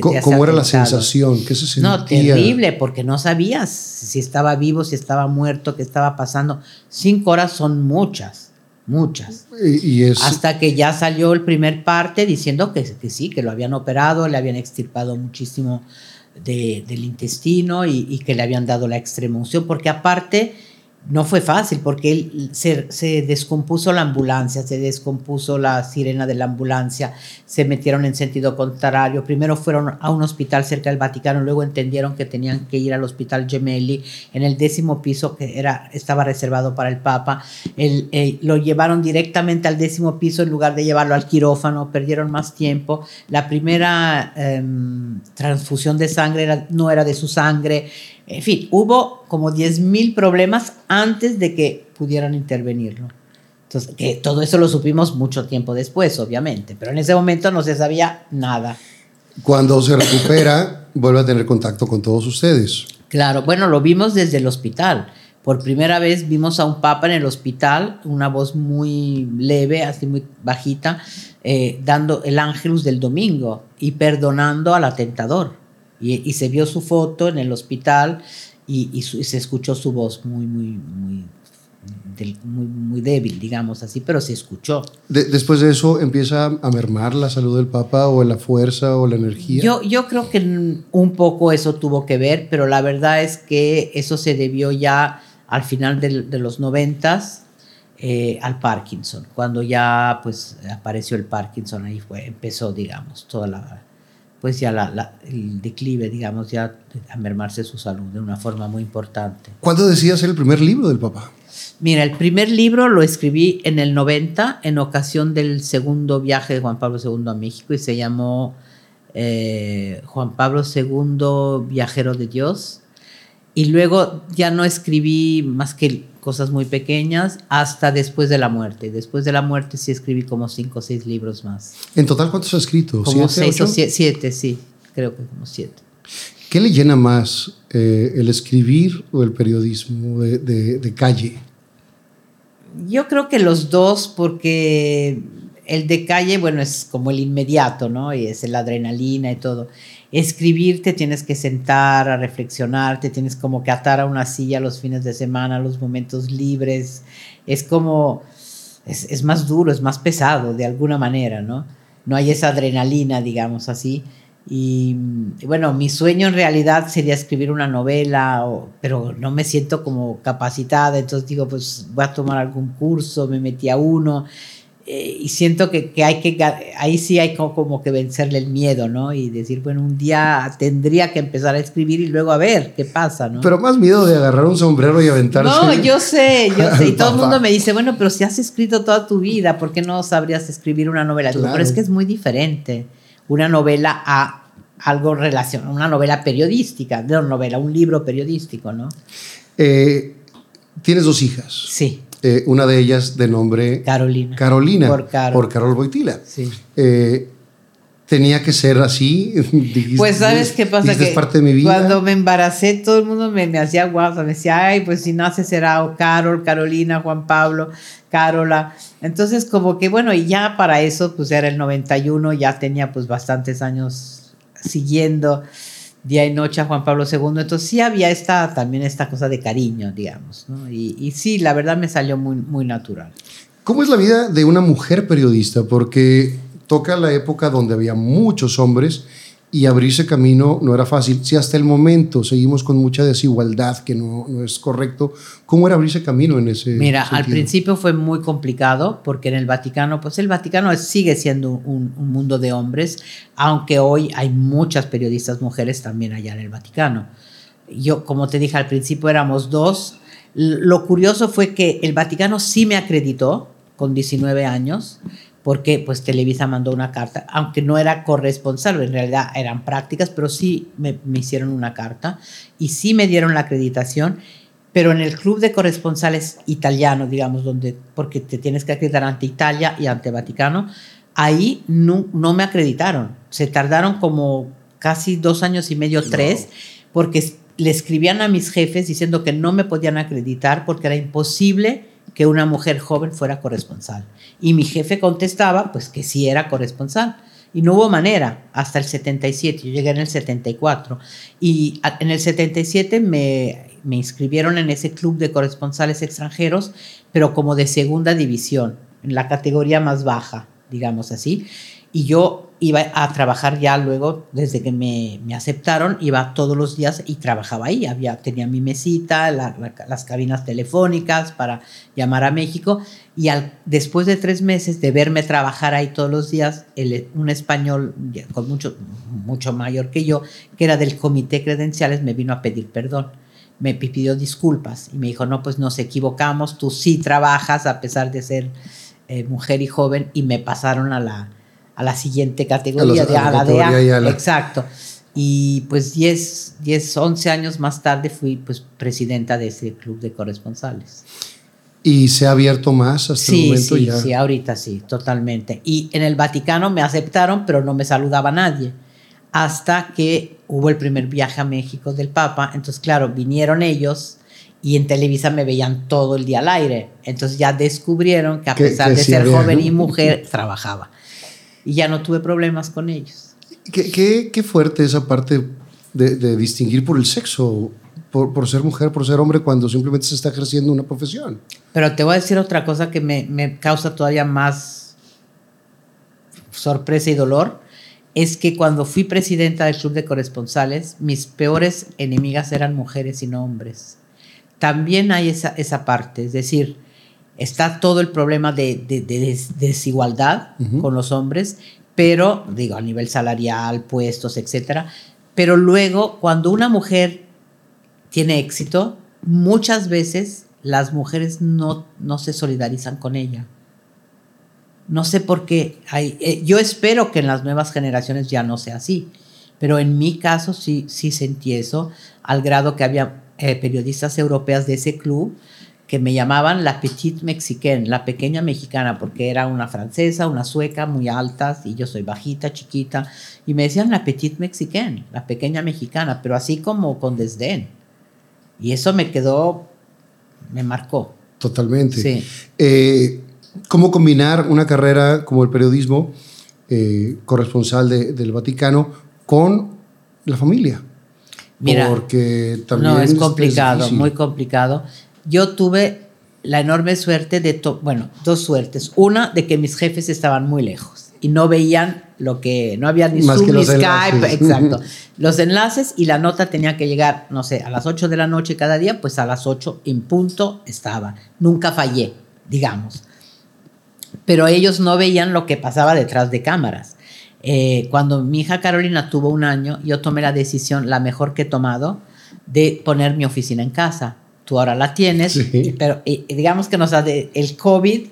¿Cómo, era la sensación? ¿Qué se sentía? No, terrible, porque no sabías si estaba vivo, si estaba muerto, qué estaba pasando. Cinco horas son muchas, muchas. Y, Hasta que ya salió el primer parte diciendo que, que, sí, que lo habían operado, le habían extirpado muchísimo del intestino y, y, que le habían dado la extrema unción, porque aparte no fue fácil porque se, descompuso la ambulancia, se descompuso la sirena de la ambulancia, se metieron en sentido contrario. Primero fueron a un hospital cerca del Vaticano, luego entendieron que tenían que ir al hospital Gemelli en el décimo piso que era, estaba reservado para el Papa. Eh, lo llevaron directamente al décimo piso en lugar de llevarlo al quirófano, perdieron más tiempo. La primera em, transfusión de sangre no era de su sangre. En fin, hubo como 10.000 problemas antes de que pudieran intervenirlo. Entonces, que todo eso lo supimos mucho tiempo después, obviamente, pero en ese momento no se sabía nada. Cuando se recupera, vuelve a tener contacto con todos ustedes. Claro, bueno, lo vimos desde el hospital. Por primera vez vimos a un papa en el hospital, una voz muy leve, así muy bajita, eh, dando el ángelus del domingo y perdonando al atentador. Y, se vio su foto en el hospital y, se escuchó su voz muy, muy, muy, muy, muy débil, digamos así, pero se escuchó. después de eso empieza a mermar la salud del Papa o la fuerza o la energía. Yo, yo creo que un poco eso tuvo que ver, pero la verdad es que eso se debió ya al final de, de los noventas. Eh, al Parkinson, cuando ya pues apareció el Parkinson, ahí fue, empezó, digamos, toda la, pues ya la, el declive, digamos, ya a mermarse su salud de una forma muy importante. ¿Cuándo decía hacer el primer libro del papá? Mira, el primer libro lo escribí en el 90, en ocasión del segundo viaje de Juan Pablo II a México, y se llamó eh, Juan Pablo II, Viajero de Dios. Y luego ya no escribí más que cosas muy pequeñas hasta después de la muerte. Después de la muerte sí escribí como cinco o seis libros más. ¿En total cuántos has escrito? Como seis o siete, siete, sí, creo que como siete. ¿Qué le llena más, eh, el escribir o el periodismo de, de, calle? Yo creo que los dos, porque el de calle, bueno, es como el inmediato, ¿no? Y es la adrenalina y todo. Escribir te tienes que sentar a reflexionar, te tienes como que atar a una silla los fines de semana, los momentos libres. Es como, es, es más duro, es más pesado de alguna manera, ¿no? No hay esa adrenalina, digamos así. Y, bueno, mi sueño en realidad sería escribir una novela, pero no me siento como capacitada, entonces digo, pues voy a tomar algún curso, me metí a uno eh, y siento que, que, hay que, ahí sí hay como, como, que vencerle el miedo, ¿no? Y decir, bueno, un día tendría que empezar a escribir y luego a ver qué pasa, ¿no? Pero más miedo de agarrar un sombrero y aventarse. No, yo sé, yo sé. Y todo el mundo me dice, bueno, pero si has escrito toda tu vida, ¿por qué no sabrías escribir una novela? pero es que es muy diferente una novela a algo relacionado, una novela periodística, no novela, un libro periodístico, ¿no? Eh, tienes dos hijas. Sí. Eh, una de ellas de nombre Carolina. Carolina. Por, por Carol Boitila. Sí. Eh, tenía que ser así. pues sabes qué pasa que parte de mi vida. cuando me embaracé todo el mundo me, me hacía guapa, me decía, ay, pues si nace será o Carol, Carolina, Juan Pablo, Carola. Entonces como que bueno, y ya para eso pues era el 91, ya tenía pues bastantes años siguiendo día y noche a Juan Pablo II, entonces sí había esta, también esta cosa de cariño, digamos, y, y sí, la verdad me salió muy, muy natural. ¿Cómo es la vida de una mujer periodista? Porque toca la época donde había muchos hombres y abrirse camino no era fácil. Si hasta el momento seguimos con mucha desigualdad, que no, no es correcto, ¿cómo era abrirse camino en ese Mira, al principio fue muy complicado porque en el Vaticano, pues el Vaticano sigue siendo un, un, mundo de hombres, aunque hoy hay muchas periodistas mujeres también allá en el Vaticano. Yo, como te dije al principio, éramos dos. Lo curioso fue que el Vaticano sí me acreditó con 19 años, porque pues Televisa mandó una carta, aunque no era corresponsal, en realidad eran prácticas, pero sí me, hicieron una carta y sí me dieron la acreditación, pero en el club de corresponsales italiano, digamos, donde, porque te tienes que acreditar ante Italia y ante Vaticano, ahí no, no me acreditaron, se tardaron como casi dos años y medio, tres, porque le escribían a mis jefes diciendo que no me podían acreditar porque era imposible que una mujer joven fuera corresponsal. Y mi jefe contestaba, pues que sí era corresponsal. Y no hubo manera hasta el 77, yo llegué en el 74. Y en el 77 me, me inscribieron en ese club de corresponsales extranjeros, pero como de segunda división, en la categoría más baja, digamos así. Y yo iba a trabajar ya luego, desde que me, me, aceptaron, iba todos los días y trabajaba ahí. Había, tenía mi mesita, las cabinas telefónicas para llamar a México. Y al, después de tres meses de verme trabajar ahí todos los días, un español con mucho, mucho mayor que yo, que era del comité credenciales, me vino a pedir perdón. Me pidió disculpas y me dijo, no, pues nos equivocamos, tú sí trabajas a pesar de ser eh, mujer y joven y me pasaron a la a la siguiente categoría, de a, la de A. Exacto. Y pues 10, 10, 11 años más tarde fui pues presidenta de ese club de corresponsales. ¿Y se ha abierto más hasta el momento? Sí, sí, ahorita sí, totalmente. Y en el Vaticano me aceptaron, pero no me saludaba nadie. Hasta que hubo el primer viaje a México del Papa. Entonces, claro, vinieron ellos y en Televisa me veían todo el día al aire. Entonces ya descubrieron que a pesar de ser joven y mujer, trabajaba y ya no tuve problemas con ellos. Qué, qué, qué fuerte esa parte de, de, distinguir por el sexo, por, por, ser mujer, por ser hombre, cuando simplemente se está ejerciendo una profesión. Pero te voy a decir otra cosa que me, me causa todavía más sorpresa y dolor. Es que cuando fui presidenta del Club de Corresponsales, mis peores enemigas eran mujeres y no hombres. También hay esa, esa parte, es decir, está todo el problema de, desigualdad con los hombres, pero digo, a nivel salarial, puestos, etcétera. Pero luego, cuando una mujer tiene éxito, muchas veces las mujeres no, no se solidarizan con ella. No sé por qué. Eh, yo espero que en las nuevas generaciones ya no sea así, pero en mi caso sí, sí sentí eso, al grado que había eh, periodistas europeas de ese club que me llamaban la petite mexicaine, la pequeña mexicana, porque era una francesa, una sueca, muy altas, y yo soy bajita, chiquita, y me decían la petite mexicaine, la pequeña mexicana, pero así como con desdén. Y eso me quedó, me marcó. Totalmente. Sí. Eh, ¿Cómo combinar una carrera como el periodismo, eh, corresponsal del Vaticano, con la familia? Mira, porque también no, es complicado, muy complicado yo tuve la enorme suerte de, bueno, dos suertes. Una, de que mis jefes estaban muy lejos y no veían lo que, no había ni Zoom ni Skype, exacto. los enlaces y la nota tenía que llegar, no sé, a las 8 de la noche cada día, pues a las 8 en punto estaba. Nunca fallé, digamos. Pero ellos no veían lo que pasaba detrás de cámaras. Eh, cuando mi hija Carolina tuvo un año, yo tomé la decisión, la mejor que he tomado, de poner mi oficina en casa tú ahora la tienes, pero digamos que nos de el COVID,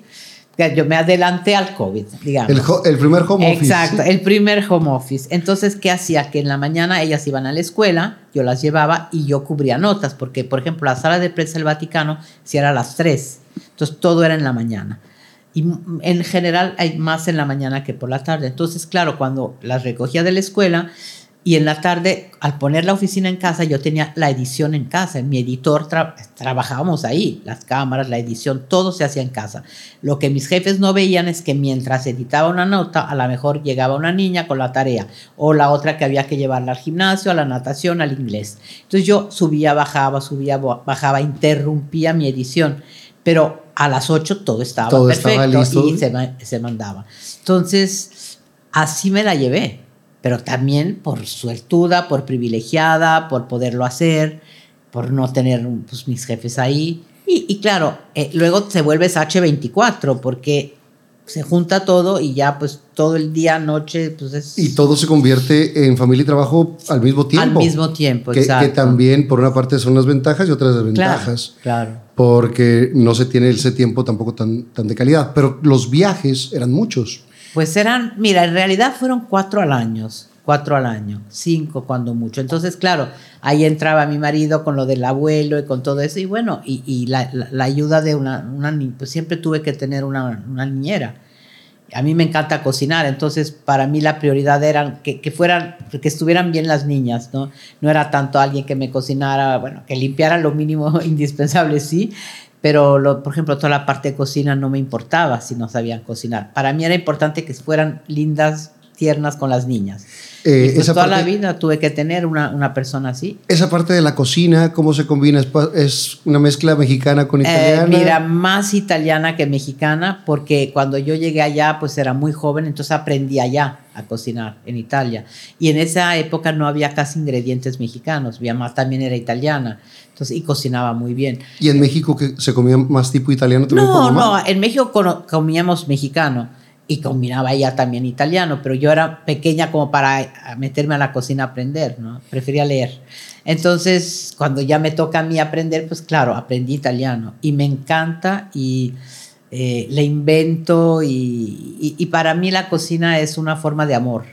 yo me adelanté al COVID, digamos. El, primer home office. Exacto, el primer home office. Entonces, ¿qué hacía? Que en la mañana ellas iban a la escuela, yo las llevaba y yo cubría notas, porque, por ejemplo, la sala de prensa del Vaticano si era a las 3, entonces todo era en la mañana. Y en general hay más en la mañana que por la tarde. Entonces, claro, cuando las recogía de la escuela, y en la tarde, al poner la oficina en casa, yo tenía la edición en casa. Mi editor trabajábamos ahí, las cámaras, la edición, todo se hacía en casa. Lo que mis jefes no veían es que mientras editaba una nota, a lo mejor llegaba una niña con la tarea o la otra que había que llevarla al gimnasio, a la natación, al inglés. Entonces yo subía, bajaba, subía, bajaba, interrumpía mi edición. Pero a las 8 todo estaba perfecto y se, se mandaba. Entonces, así me la llevé pero también por suertuda, por privilegiada, por poderlo hacer, por no tener pues, mis jefes ahí. Y, claro, eh, luego se vuelve H24 porque se junta todo y ya pues todo el día, noche, pues es... Y todo se convierte en familia y trabajo al mismo tiempo. Al mismo tiempo, que, exacto. Que también por una parte son las ventajas y otras desventajas. Claro, claro. Porque no se tiene ese tiempo tampoco tan, tan de calidad. Pero los viajes eran muchos. Pues eran, mira, en realidad fueron cuatro al año, cuatro al año, cinco cuando mucho. Entonces, claro, ahí entraba mi marido con lo del abuelo y con todo eso. Y bueno, y, la, ayuda de una, una, pues siempre tuve que tener una, niñera. A mí me encanta cocinar, entonces para mí la prioridad era que, que, fueran, que estuvieran bien las niñas, ¿no? No era tanto alguien que me cocinara, bueno, que limpiara lo mínimo indispensable, sí, pero lo, por ejemplo toda la parte de cocina no me importaba si no sabían cocinar. Para mí era importante que fueran lindas, tiernas con las niñas. Eh, pues toda la vida tuve que tener una, una, persona así. Esa parte de la cocina, ¿cómo se combina? ¿Es una mezcla mexicana con eh, italiana? mira, más italiana que mexicana, porque cuando yo llegué allá, pues era muy joven, entonces aprendí allá a cocinar en Italia. Y en esa época no había casi ingredientes mexicanos, mi mamá también era italiana. Entonces, y cocinaba muy bien. ¿Y en México que se comía más tipo italiano? No, no, en México comíamos mexicano y combinaba ella también italiano, pero yo era pequeña como para meterme a la cocina a aprender, ¿no? Prefería leer. Entonces, cuando ya me toca a mí aprender, pues claro, aprendí italiano y me encanta y eh, le invento y, y, para mí la cocina es una forma de amor.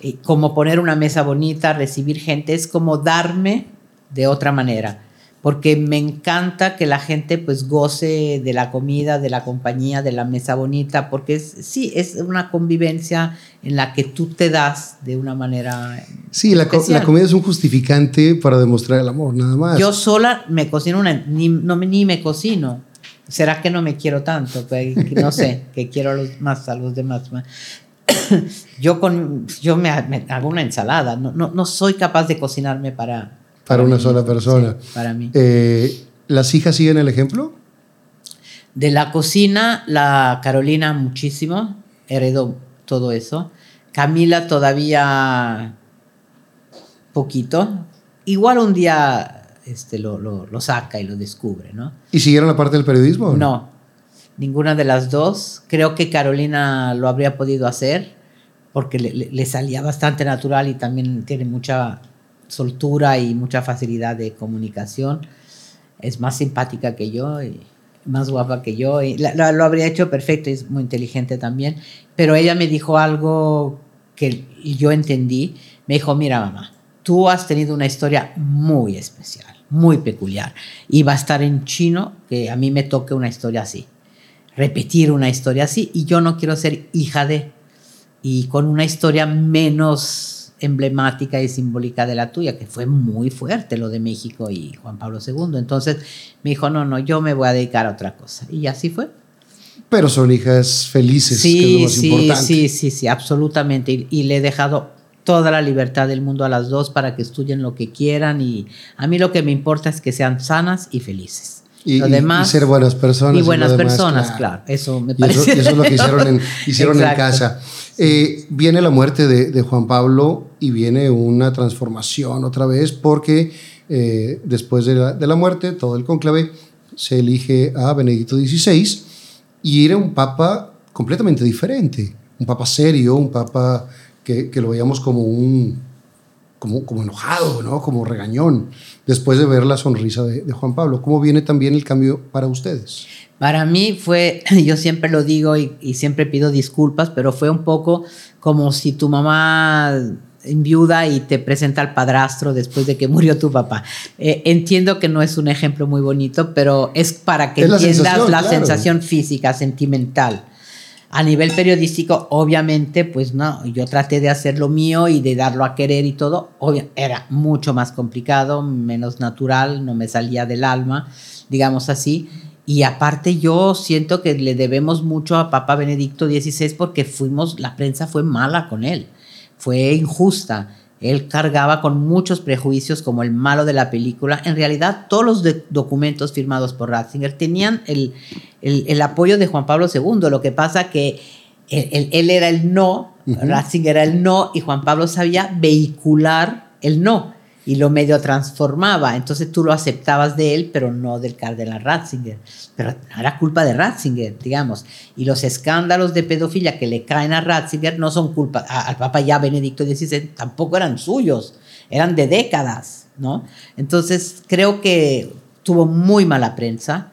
Y como poner una mesa bonita, recibir gente, es como darme de otra manera, porque me encanta que la gente pues goce de la comida, de la compañía, de la mesa bonita, porque es, sí, es una convivencia en la que tú te das de una manera... Sí, la, la, comida es un justificante para demostrar el amor, nada más. Yo sola me cocino una, ni, no, ni me cocino. ¿Será que no me quiero tanto? Pues, no sé, que quiero a los, más a los demás. yo con, yo me, hago una ensalada, no, no, no soy capaz de cocinarme para, para, una sola persona. para mí. Eh, ¿Las hijas siguen el ejemplo? De la cocina, la Carolina muchísimo, heredó todo eso. Camila todavía poquito. Igual un día este, lo, lo, saca y lo descubre, ¿no? ¿Y siguieron la parte del periodismo? No, ninguna de las dos. Creo que Carolina lo habría podido hacer porque le, le salía bastante natural y también tiene mucha soltura y mucha facilidad de comunicación. es más simpática que yo y más guapa que yo. Lo habría hecho perfecto, es muy inteligente también. Pero ella me dijo algo que yo entendí. Me dijo, mira mamá, tú has tenido una historia muy especial, muy peculiar. Y va a estar en chino que a mí me toque una historia así. Repetir una historia así. Y yo no quiero ser hija de... Y con una historia menos emblemática y simbólica de la tuya, que fue muy fuerte lo de México y Juan Pablo II. Entonces me dijo, no, no, yo me voy a dedicar a otra cosa. Y así fue. Pero son hijas felices, sí, que es lo más sí, importante. Sí, sí, sí, absolutamente. Y, y, le he dejado toda la libertad del mundo a las dos para que estudien lo que quieran. Y a mí lo que me importa es que sean sanas y felices. Y, lo demás, y ser buenas personas. Y buenas demás, personas, claro. claro. Eso me y parece. Eso, eso, es lo que hicieron en, hicieron en casa. Eh, viene la muerte de, Juan Pablo y viene una transformación otra vez porque eh, después de la, de la, muerte, todo el conclave se elige a Benedicto XVI y era un papa completamente diferente, un papa serio, un papa que, que lo veíamos como un como, como enojado, ¿no? como regañón, después de ver la sonrisa de, de Juan Pablo. ¿Cómo viene también el cambio para ustedes? Para mí fue, yo siempre lo digo y, y, siempre pido disculpas, pero fue un poco como si tu mamá enviuda y te presenta al padrastro después de que murió tu papá. Eh, entiendo que no es un ejemplo muy bonito, pero es para que es la entiendas sensación, la claro. sensación física, sentimental. A nivel periodístico, obviamente, pues no, yo traté de hacer lo mío y de darlo a querer y todo. Obvio, era mucho más complicado, menos natural, no me salía del alma, digamos así. Y aparte yo siento que le debemos mucho a Papa Benedicto XVI porque fuimos, la prensa fue mala con él, fue injusta. Él cargaba con muchos prejuicios como el malo de la película. En realidad, todos los documentos firmados por Ratzinger tenían el, el, el, apoyo de Juan Pablo II. Lo que pasa que él, él era el no, uh -huh. Ratzinger era el no, y Juan Pablo sabía vehicular el no y lo medio transformaba. Entonces tú lo aceptabas de él, pero no del cardenal Ratzinger. Pero no era culpa de Ratzinger, digamos. Y los escándalos de pedofilia que le caen a Ratzinger no son culpa, a, al Papa ya Benedicto XVI tampoco eran suyos, eran de décadas, ¿no? Entonces creo que tuvo muy mala prensa,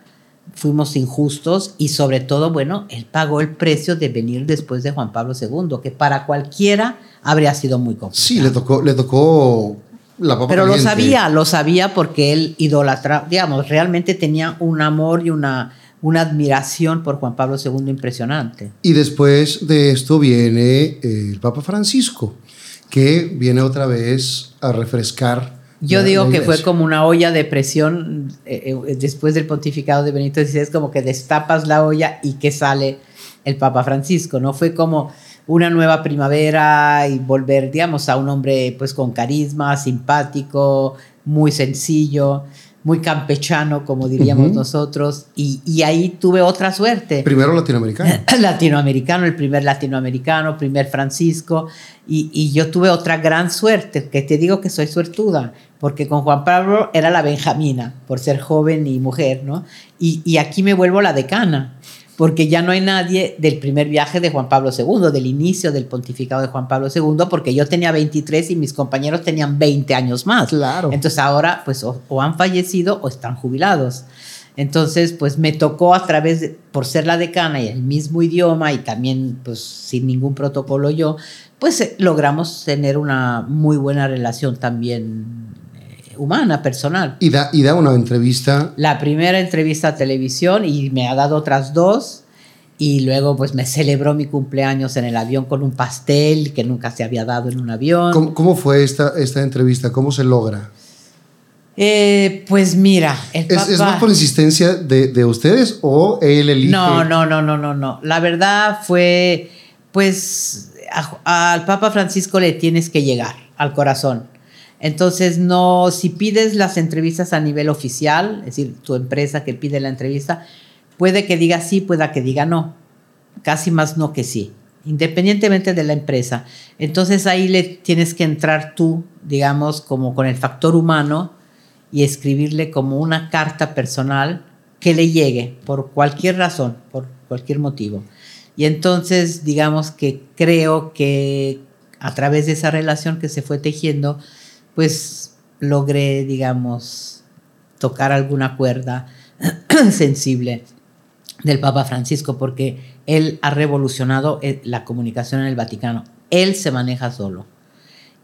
fuimos injustos y sobre todo, bueno, él pagó el precio de venir después de Juan Pablo II, que para cualquiera habría sido muy complicado. Sí, le tocó, le tocó la papa Pero caliente. lo sabía, lo sabía porque él idolatraba, digamos, realmente tenía un amor y una, una admiración por Juan Pablo II impresionante. Y después de esto viene el Papa Francisco, que viene otra vez a refrescar. Yo digo que fue como una olla de presión eh, eh, después del pontificado de Benito XVI, como que destapas la olla y que sale el Papa Francisco, ¿no? Fue como una nueva primavera y volver, digamos, a un hombre pues con carisma, simpático, muy sencillo, muy campechano, como diríamos uh -huh. nosotros, y, y, ahí tuve otra suerte. Primero latinoamericano. latinoamericano, el primer latinoamericano, primer Francisco, y, y, yo tuve otra gran suerte, que te digo que soy suertuda, porque con Juan Pablo era la Benjamina, por ser joven y mujer, ¿no? Y, y aquí me vuelvo la decana porque ya no hay nadie del primer viaje de Juan Pablo II, del inicio del pontificado de Juan Pablo II, porque yo tenía 23 y mis compañeros tenían 20 años más. Claro. Entonces ahora pues o, o han fallecido o están jubilados. Entonces, pues me tocó a través, de, por ser la decana y el mismo idioma y también pues sin ningún protocolo yo, pues eh, logramos tener una muy buena relación también humana, personal. Y da, y da una entrevista. La primera entrevista a televisión y me ha dado otras dos. Y luego pues me celebró mi cumpleaños en el avión con un pastel que nunca se había dado en un avión. ¿Cómo, cómo fue esta, esta entrevista? ¿Cómo se logra? Eh, pues mira, el ¿Es, papá... ¿Es, más por insistencia de, de, ustedes o él elige? No, no, no, no, no, no. La verdad fue, pues, a, al Papa Francisco le tienes que llegar al corazón. Entonces, no, si pides las entrevistas a nivel oficial, es decir, tu empresa que pide la entrevista, puede que diga sí, pueda que diga no. Casi más no que sí, independientemente de la empresa. Entonces ahí le tienes que entrar tú, digamos, como con el factor humano y escribirle como una carta personal que le llegue por cualquier razón, por cualquier motivo. Y entonces, digamos que creo que a través de esa relación que se fue tejiendo, pues logré, digamos, tocar alguna cuerda sensible del Papa Francisco, porque él ha revolucionado eh, la comunicación en el Vaticano. Él se maneja solo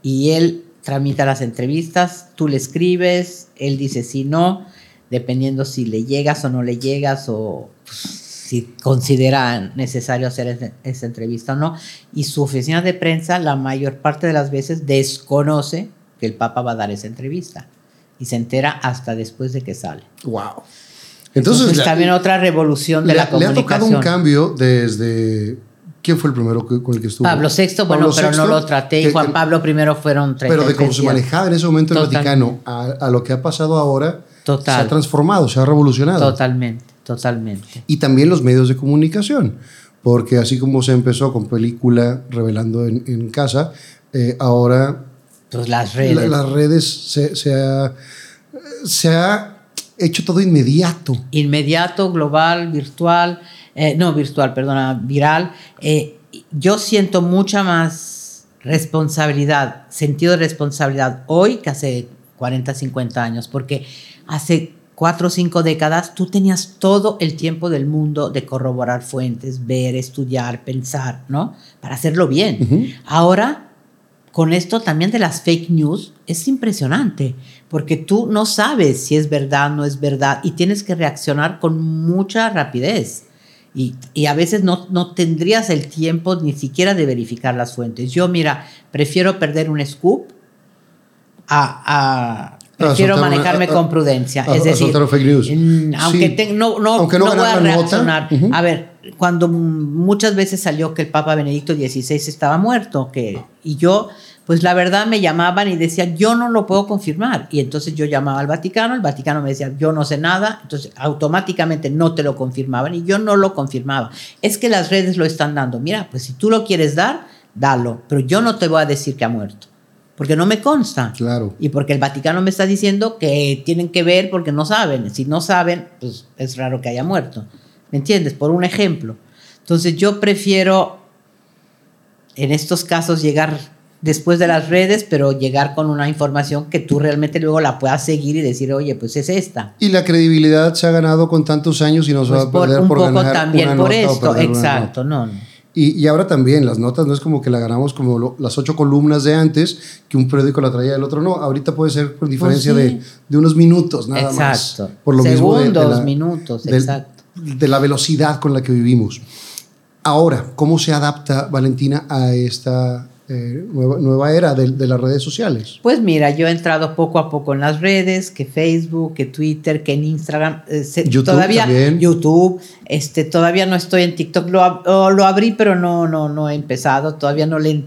y él tramita las entrevistas, tú le escribes, él dice sí, no, dependiendo si le llegas o no le llegas o pues, si considera necesario hacer esa entrevista o no. Y su oficina de prensa la mayor parte de las veces desconoce que el Papa va a dar esa entrevista y se entera hasta después de que sale. Wow. Entonces, también otra revolución de la comunicación. Le ha tocado un cambio desde ¿Quién fue el primero con el que estuvo? Pablo VI, bueno, pero no lo traté. Y Juan Pablo I fueron 30. Pero de cómo se manejaba en ese momento el Vaticano a, lo que ha pasado ahora, se ha transformado, se ha revolucionado. Totalmente, totalmente. Y también los medios de comunicación, porque así como se empezó con película revelando en, casa, eh, ahora pues las redes, las redes se, se, ha, se ha hecho todo inmediato. Inmediato, global, virtual eh, no virtual, perdona, viral, eh, yo siento mucha más responsabilidad, sentido de responsabilidad hoy que hace 40, 50 años, porque hace cuatro o cinco décadas tú tenías todo el tiempo del mundo de corroborar fuentes, ver, estudiar, pensar, ¿no? Para hacerlo bien. Ahora, con esto también de las fake news, es impresionante, porque tú no sabes si es verdad, no es verdad, y tienes que reaccionar con mucha rapidez. Y, a veces no, no, tendrías el tiempo ni siquiera de verificar las fuentes. Yo, mira, prefiero perder un scoop a, prefiero manejarme con prudencia. es decir, aunque no, no, no, voy a reaccionar. A ver, cuando muchas veces salió que el Papa Benedicto XVI estaba muerto, que, y yo pues la verdad me llamaban y decían, yo no lo puedo confirmar. Y entonces yo llamaba al Vaticano, el Vaticano me decía, yo no sé nada, entonces automáticamente no te lo confirmaban y yo no lo confirmaba. Es que las redes lo están dando. Mira, pues si tú lo quieres dar, dalo, pero yo no te voy a decir que ha muerto. Porque no me consta. Claro. Y porque el Vaticano me está diciendo que tienen que ver porque no saben. Si no saben, pues es raro que haya muerto. ¿Me entiendes? Por un ejemplo. Entonces yo prefiero en estos casos llegar después de las redes, pero llegar con una información que tú realmente luego la puedas seguir y decir, oye, pues es esta. Y la credibilidad se ha ganado con tantos años y no se va a pues perder por, un poco también por esto, exacto, no. Y, y, ahora también, las notas no es como que la ganamos como las ocho columnas de antes, que un periódico la traía el otro no. Ahorita puede ser por diferencia pues de, de, unos minutos, nada exacto. más. Por lo Segundos, mismo de, la, minutos, exacto. De la velocidad con la que vivimos. Ahora, ¿cómo se adapta Valentina a esta eh, nueva, era de, las redes sociales? Pues mira, yo he entrado poco a poco en las redes, que Facebook, que Twitter, que en Instagram, eh, YouTube todavía también. YouTube, este, todavía no estoy en TikTok, lo, lo abrí, pero no, no, no he empezado, todavía no le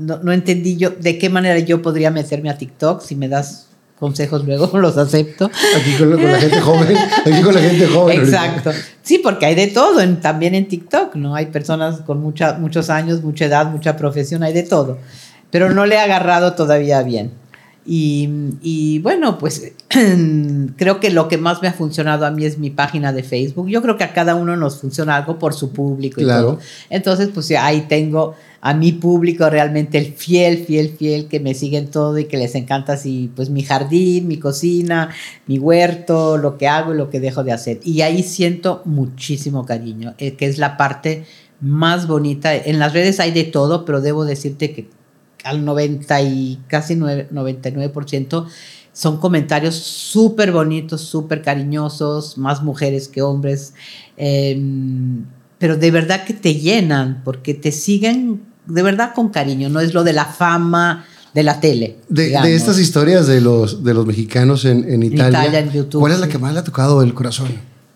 no, no entendí yo de qué manera yo podría meterme a TikTok, si me das consejos luego los acepto. Aquí con, la gente joven, aquí con la gente joven. Exacto. Sí, porque hay de todo, también en TikTok, ¿no? Hay personas con mucha, muchos años, mucha edad, mucha profesión, hay de todo. Pero no le he agarrado todavía bien. Y, bueno, pues creo que lo que más me ha funcionado a mí es mi página de Facebook. Yo creo que a cada uno nos funciona algo por su público y todo. Entonces, pues ahí tengo a mi público realmente el fiel, fiel, fiel que me siguen todo y que les encanta así, pues mi jardín, mi cocina, mi huerto, lo que hago y lo que dejo de hacer. Y ahí siento muchísimo cariño, eh, que es la parte más bonita. En las redes hay de todo, pero debo decirte que al 90 y casi 99% son comentarios súper bonitos, súper cariñosos, más mujeres que hombres, em, pero de verdad que te llenan porque te siguen de verdad con cariño, no es lo de la fama de la tele. De, estas historias de los, de los mexicanos en, Italia, ¿cuál es la que más le ha tocado el corazón?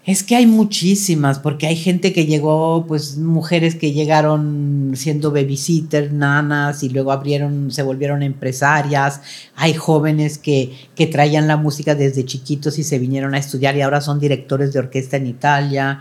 Es que hay muchísimas, porque hay gente que llegó, pues mujeres que llegaron siendo babysitter, nanas, y luego abrieron, se volvieron empresarias. Hay jóvenes que, que traían la música desde chiquitos y se vinieron a estudiar y ahora son directores de orquesta en Italia.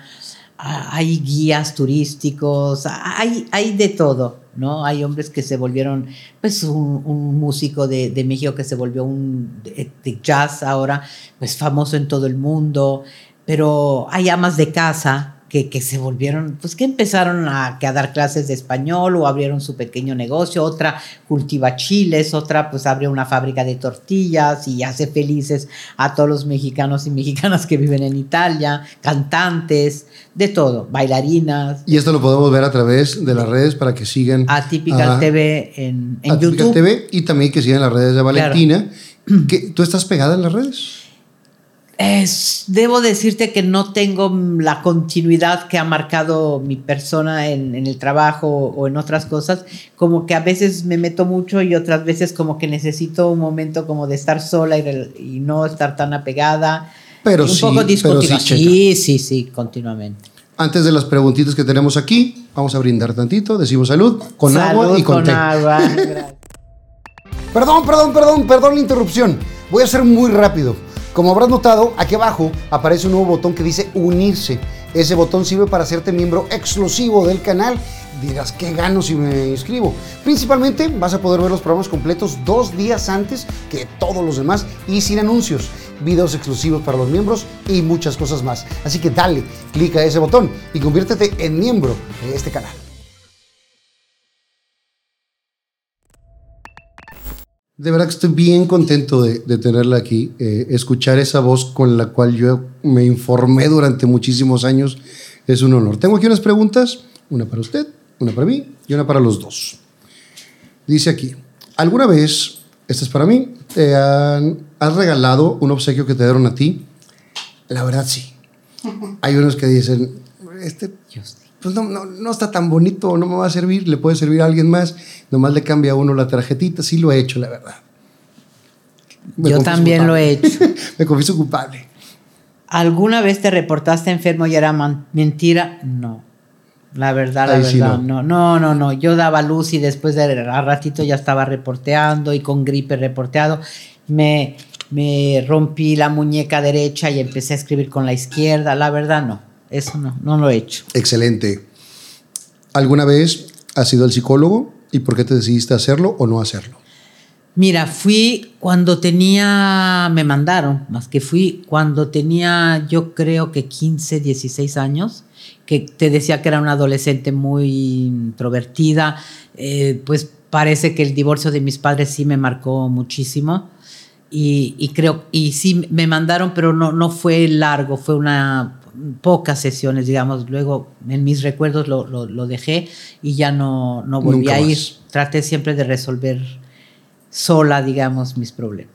Ah, hay guías turísticos, hay, hay de todo, ¿no? Hay hombres que se volvieron, pues un, músico de, de, México que se volvió un de jazz ahora, pues famoso en todo el mundo pero hay amas de casa que, que, se volvieron, pues que empezaron a, a, dar clases de español o abrieron su pequeño negocio, otra cultiva chiles, otra pues abre una fábrica de tortillas y hace felices a todos los mexicanos y mexicanas que viven en Italia, cantantes, de todo, bailarinas. Y esto lo podemos ver a través de las redes para que sigan. Atypical TV en, en YouTube. TV y también que sigan las redes de Valentina. Claro. ¿Tú estás pegada en las redes? Es, debo decirte que no tengo la continuidad que ha marcado mi persona en, en, el trabajo o en otras cosas, como que a veces me meto mucho y otras veces como que necesito un momento como de estar sola y, y no estar tan apegada. Pero un sí, poco pero sí, sí, sí, sí, continuamente. Antes de las preguntitas que tenemos aquí, vamos a brindar tantito, decimos salud, con Salud agua y con, con té. agua. Perdón, perdón, perdón, perdón la interrupción. Voy a ser muy rápido. Como habrás notado, aquí abajo aparece un nuevo botón que dice unirse. Ese botón sirve para hacerte miembro exclusivo del canal. Dirás, ¿qué gano si me inscribo? Principalmente vas a poder ver los programas completos dos días antes que todos los demás y sin anuncios, videos exclusivos para los miembros y muchas cosas más. Así que dale, clica a ese botón y conviértete en miembro de este canal. De verdad que estoy bien contento de, de tenerla aquí, eh, escuchar esa voz con la cual yo me informé durante muchísimos años es un honor. Tengo aquí unas preguntas, una para usted, una para mí y una para los dos. Dice aquí, ¿alguna vez, esta es para mí, te han, has regalado un obsequio que te dieron a ti? La verdad sí. Hay unos que dicen, este pues no, no, no, está tan bonito, no me va a servir, le puede servir a alguien más, nomás le cambia a uno la tarjetita, sí lo he hecho, la verdad. Me Yo también culpable. lo he hecho. me confieso culpable. ¿Alguna vez te reportaste enfermo y era mentira? No. La verdad, la Ahí verdad, sí no. no. no. No, no, Yo daba luz y después de a ratito ya estaba reporteando y con gripe reporteado. Me, me rompí la muñeca derecha y empecé a escribir con la izquierda. La verdad, no. Eso no, no lo he hecho. Excelente. ¿Alguna vez has ido al psicólogo y por qué te decidiste hacerlo o no hacerlo? Mira, fui cuando tenía, me mandaron, más que fui cuando tenía yo creo que 15, 16 años, que te decía que era una adolescente muy introvertida, eh, pues parece que el divorcio de mis padres sí me marcó muchísimo. Y, y creo, y sí me mandaron, pero no, no fue largo, fue una pocas sesiones, digamos. Luego en mis recuerdos lo, lo, lo dejé y ya no, no volví Nunca a ir. más. Traté siempre de resolver sola, digamos, mis problemas.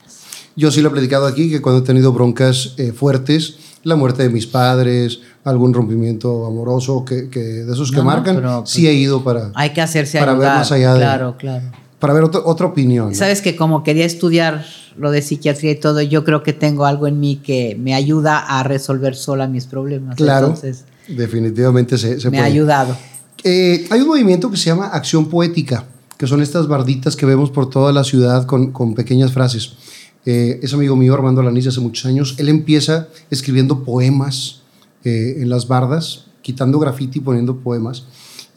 Yo sí lo he platicado aquí, que cuando he tenido broncas eh, fuertes, la muerte de mis padres, algún rompimiento amoroso, que, que de esos que No, no, marcan, pero, sí pues, he ido para, Hay que hacerse para ver ayudar. más allá de- Claro, claro. Para ver otro- otra opinión. ¿no? Sabes que como quería estudiar lo de psiquiatría y todo, yo creo que tengo algo en mí que me ayuda a resolver sola mis problemas. Claro, Entonces, definitivamente se, se me puede. ha ayudado. Eh, hay un movimiento que se llama acción poética, que son estas barditas que vemos por toda la ciudad con, con pequeñas frases. Eh, es amigo mío, Armando Alaniz, hace muchos años. Él empieza escribiendo poemas eh, en las bardas, quitando graffiti y poniendo poemas.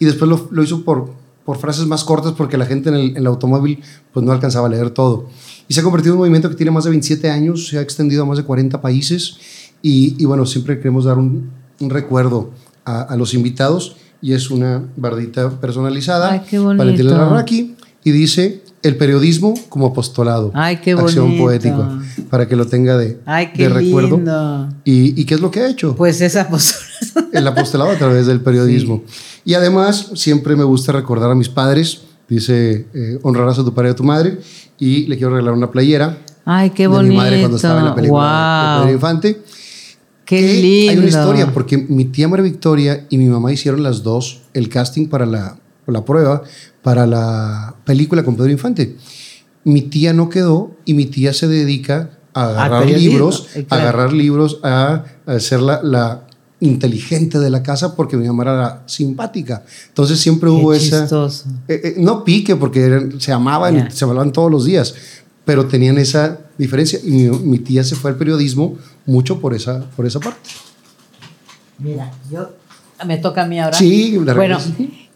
Y después lo, lo hizo por, por frases más cortas porque la gente en el, en el automóvil pues, no alcanzaba a leer todo. Y se ha convertido en un movimiento que tiene más de 27 años, se ha extendido a más de 40 países. Y, y bueno, siempre queremos dar un, un recuerdo a, a los invitados y es una bardita personalizada. Ay, qué bonito. Valentina Larraqui y dice el periodismo como apostolado. Ay, qué Acción bonito. poética para que lo tenga de, Ay, qué de recuerdo. lindo. ¿Y, ¿Y qué es lo que ha hecho? Pues esa postura. el apostolado a través del periodismo. Y además, siempre me gusta recordar a mis padres. Dice, eh, honrarás a tu padre y a tu madre. Y le quiero regalar una playera Ay, qué de bonito. mi madre cuando estaba en la película de Wow. Pedro Infante. Qué que lindo. Hay una historia, porque mi tía María Victoria y mi mamá hicieron las dos el casting para la, la prueba, para la película con Pedro Infante. Mi tía no quedó y mi tía se dedica a agarrar periodismo, libros, a agarrar libros, a, a ser la, la inteligente de la casa porque mi mamá era la simpática. Entonces siempre Qué hubo esa... eh, eh, no pique porque eran- se amaban y se hablaban todos los días, pero tenían esa diferencia y mi, mi tía se fue al periodismo mucho por esa, por esa parte. Mira, yo. Me toca a mí ahora. Sí, de Bueno.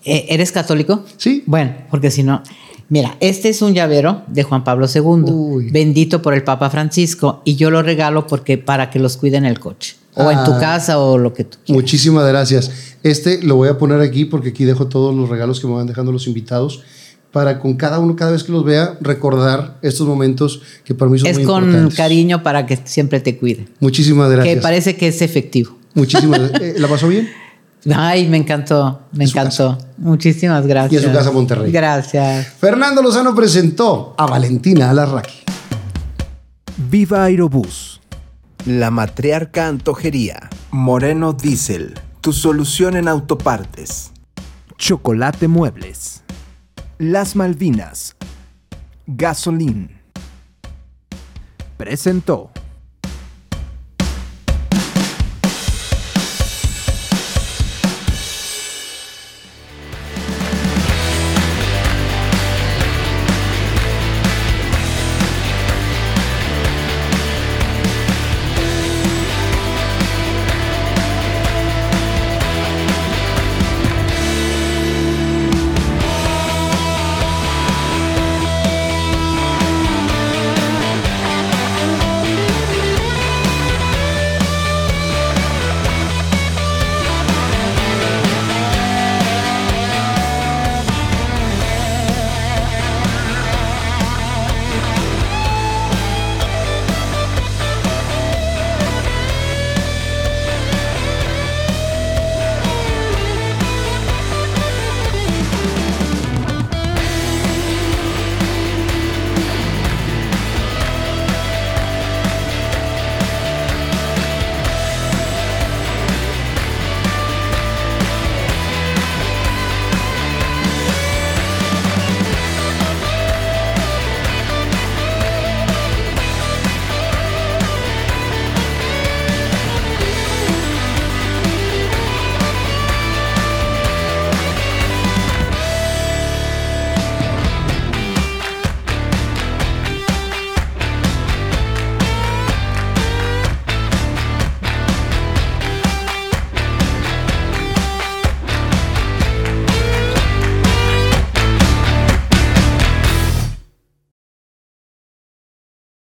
Eh, ¿eres católico? Sí. Bueno, porque si no. Mira, este es un llavero de Juan Pablo II, Uy. bendito por el Papa Francisco, y yo lo regalo porque para que los cuide en el coche. O en tu Ah. casa o lo que tú quieras. Muchísimas gracias. Este lo voy a poner aquí porque aquí dejo todos los regalos que me van dejando los invitados para con cada uno, cada vez que los vea, recordar estos momentos que para mí son Es muy con importantes. cariño para que siempre te cuide. Muchísimas Que gracias. parece que es efectivo. Muchísimas gracias. Eh, ¿La pasó bien? Ay, me encantó, me En encantó. Muchísimas gracias. Y en su casa, Monterrey. Gracias. Fernando Lozano presentó a Valentina Alarraqui. Viva Aerobús. La matriarca antojería. Moreno Diesel. Tu solución en autopartes. Chocolate Muebles. Las Malvinas. Gasolín. Presentó.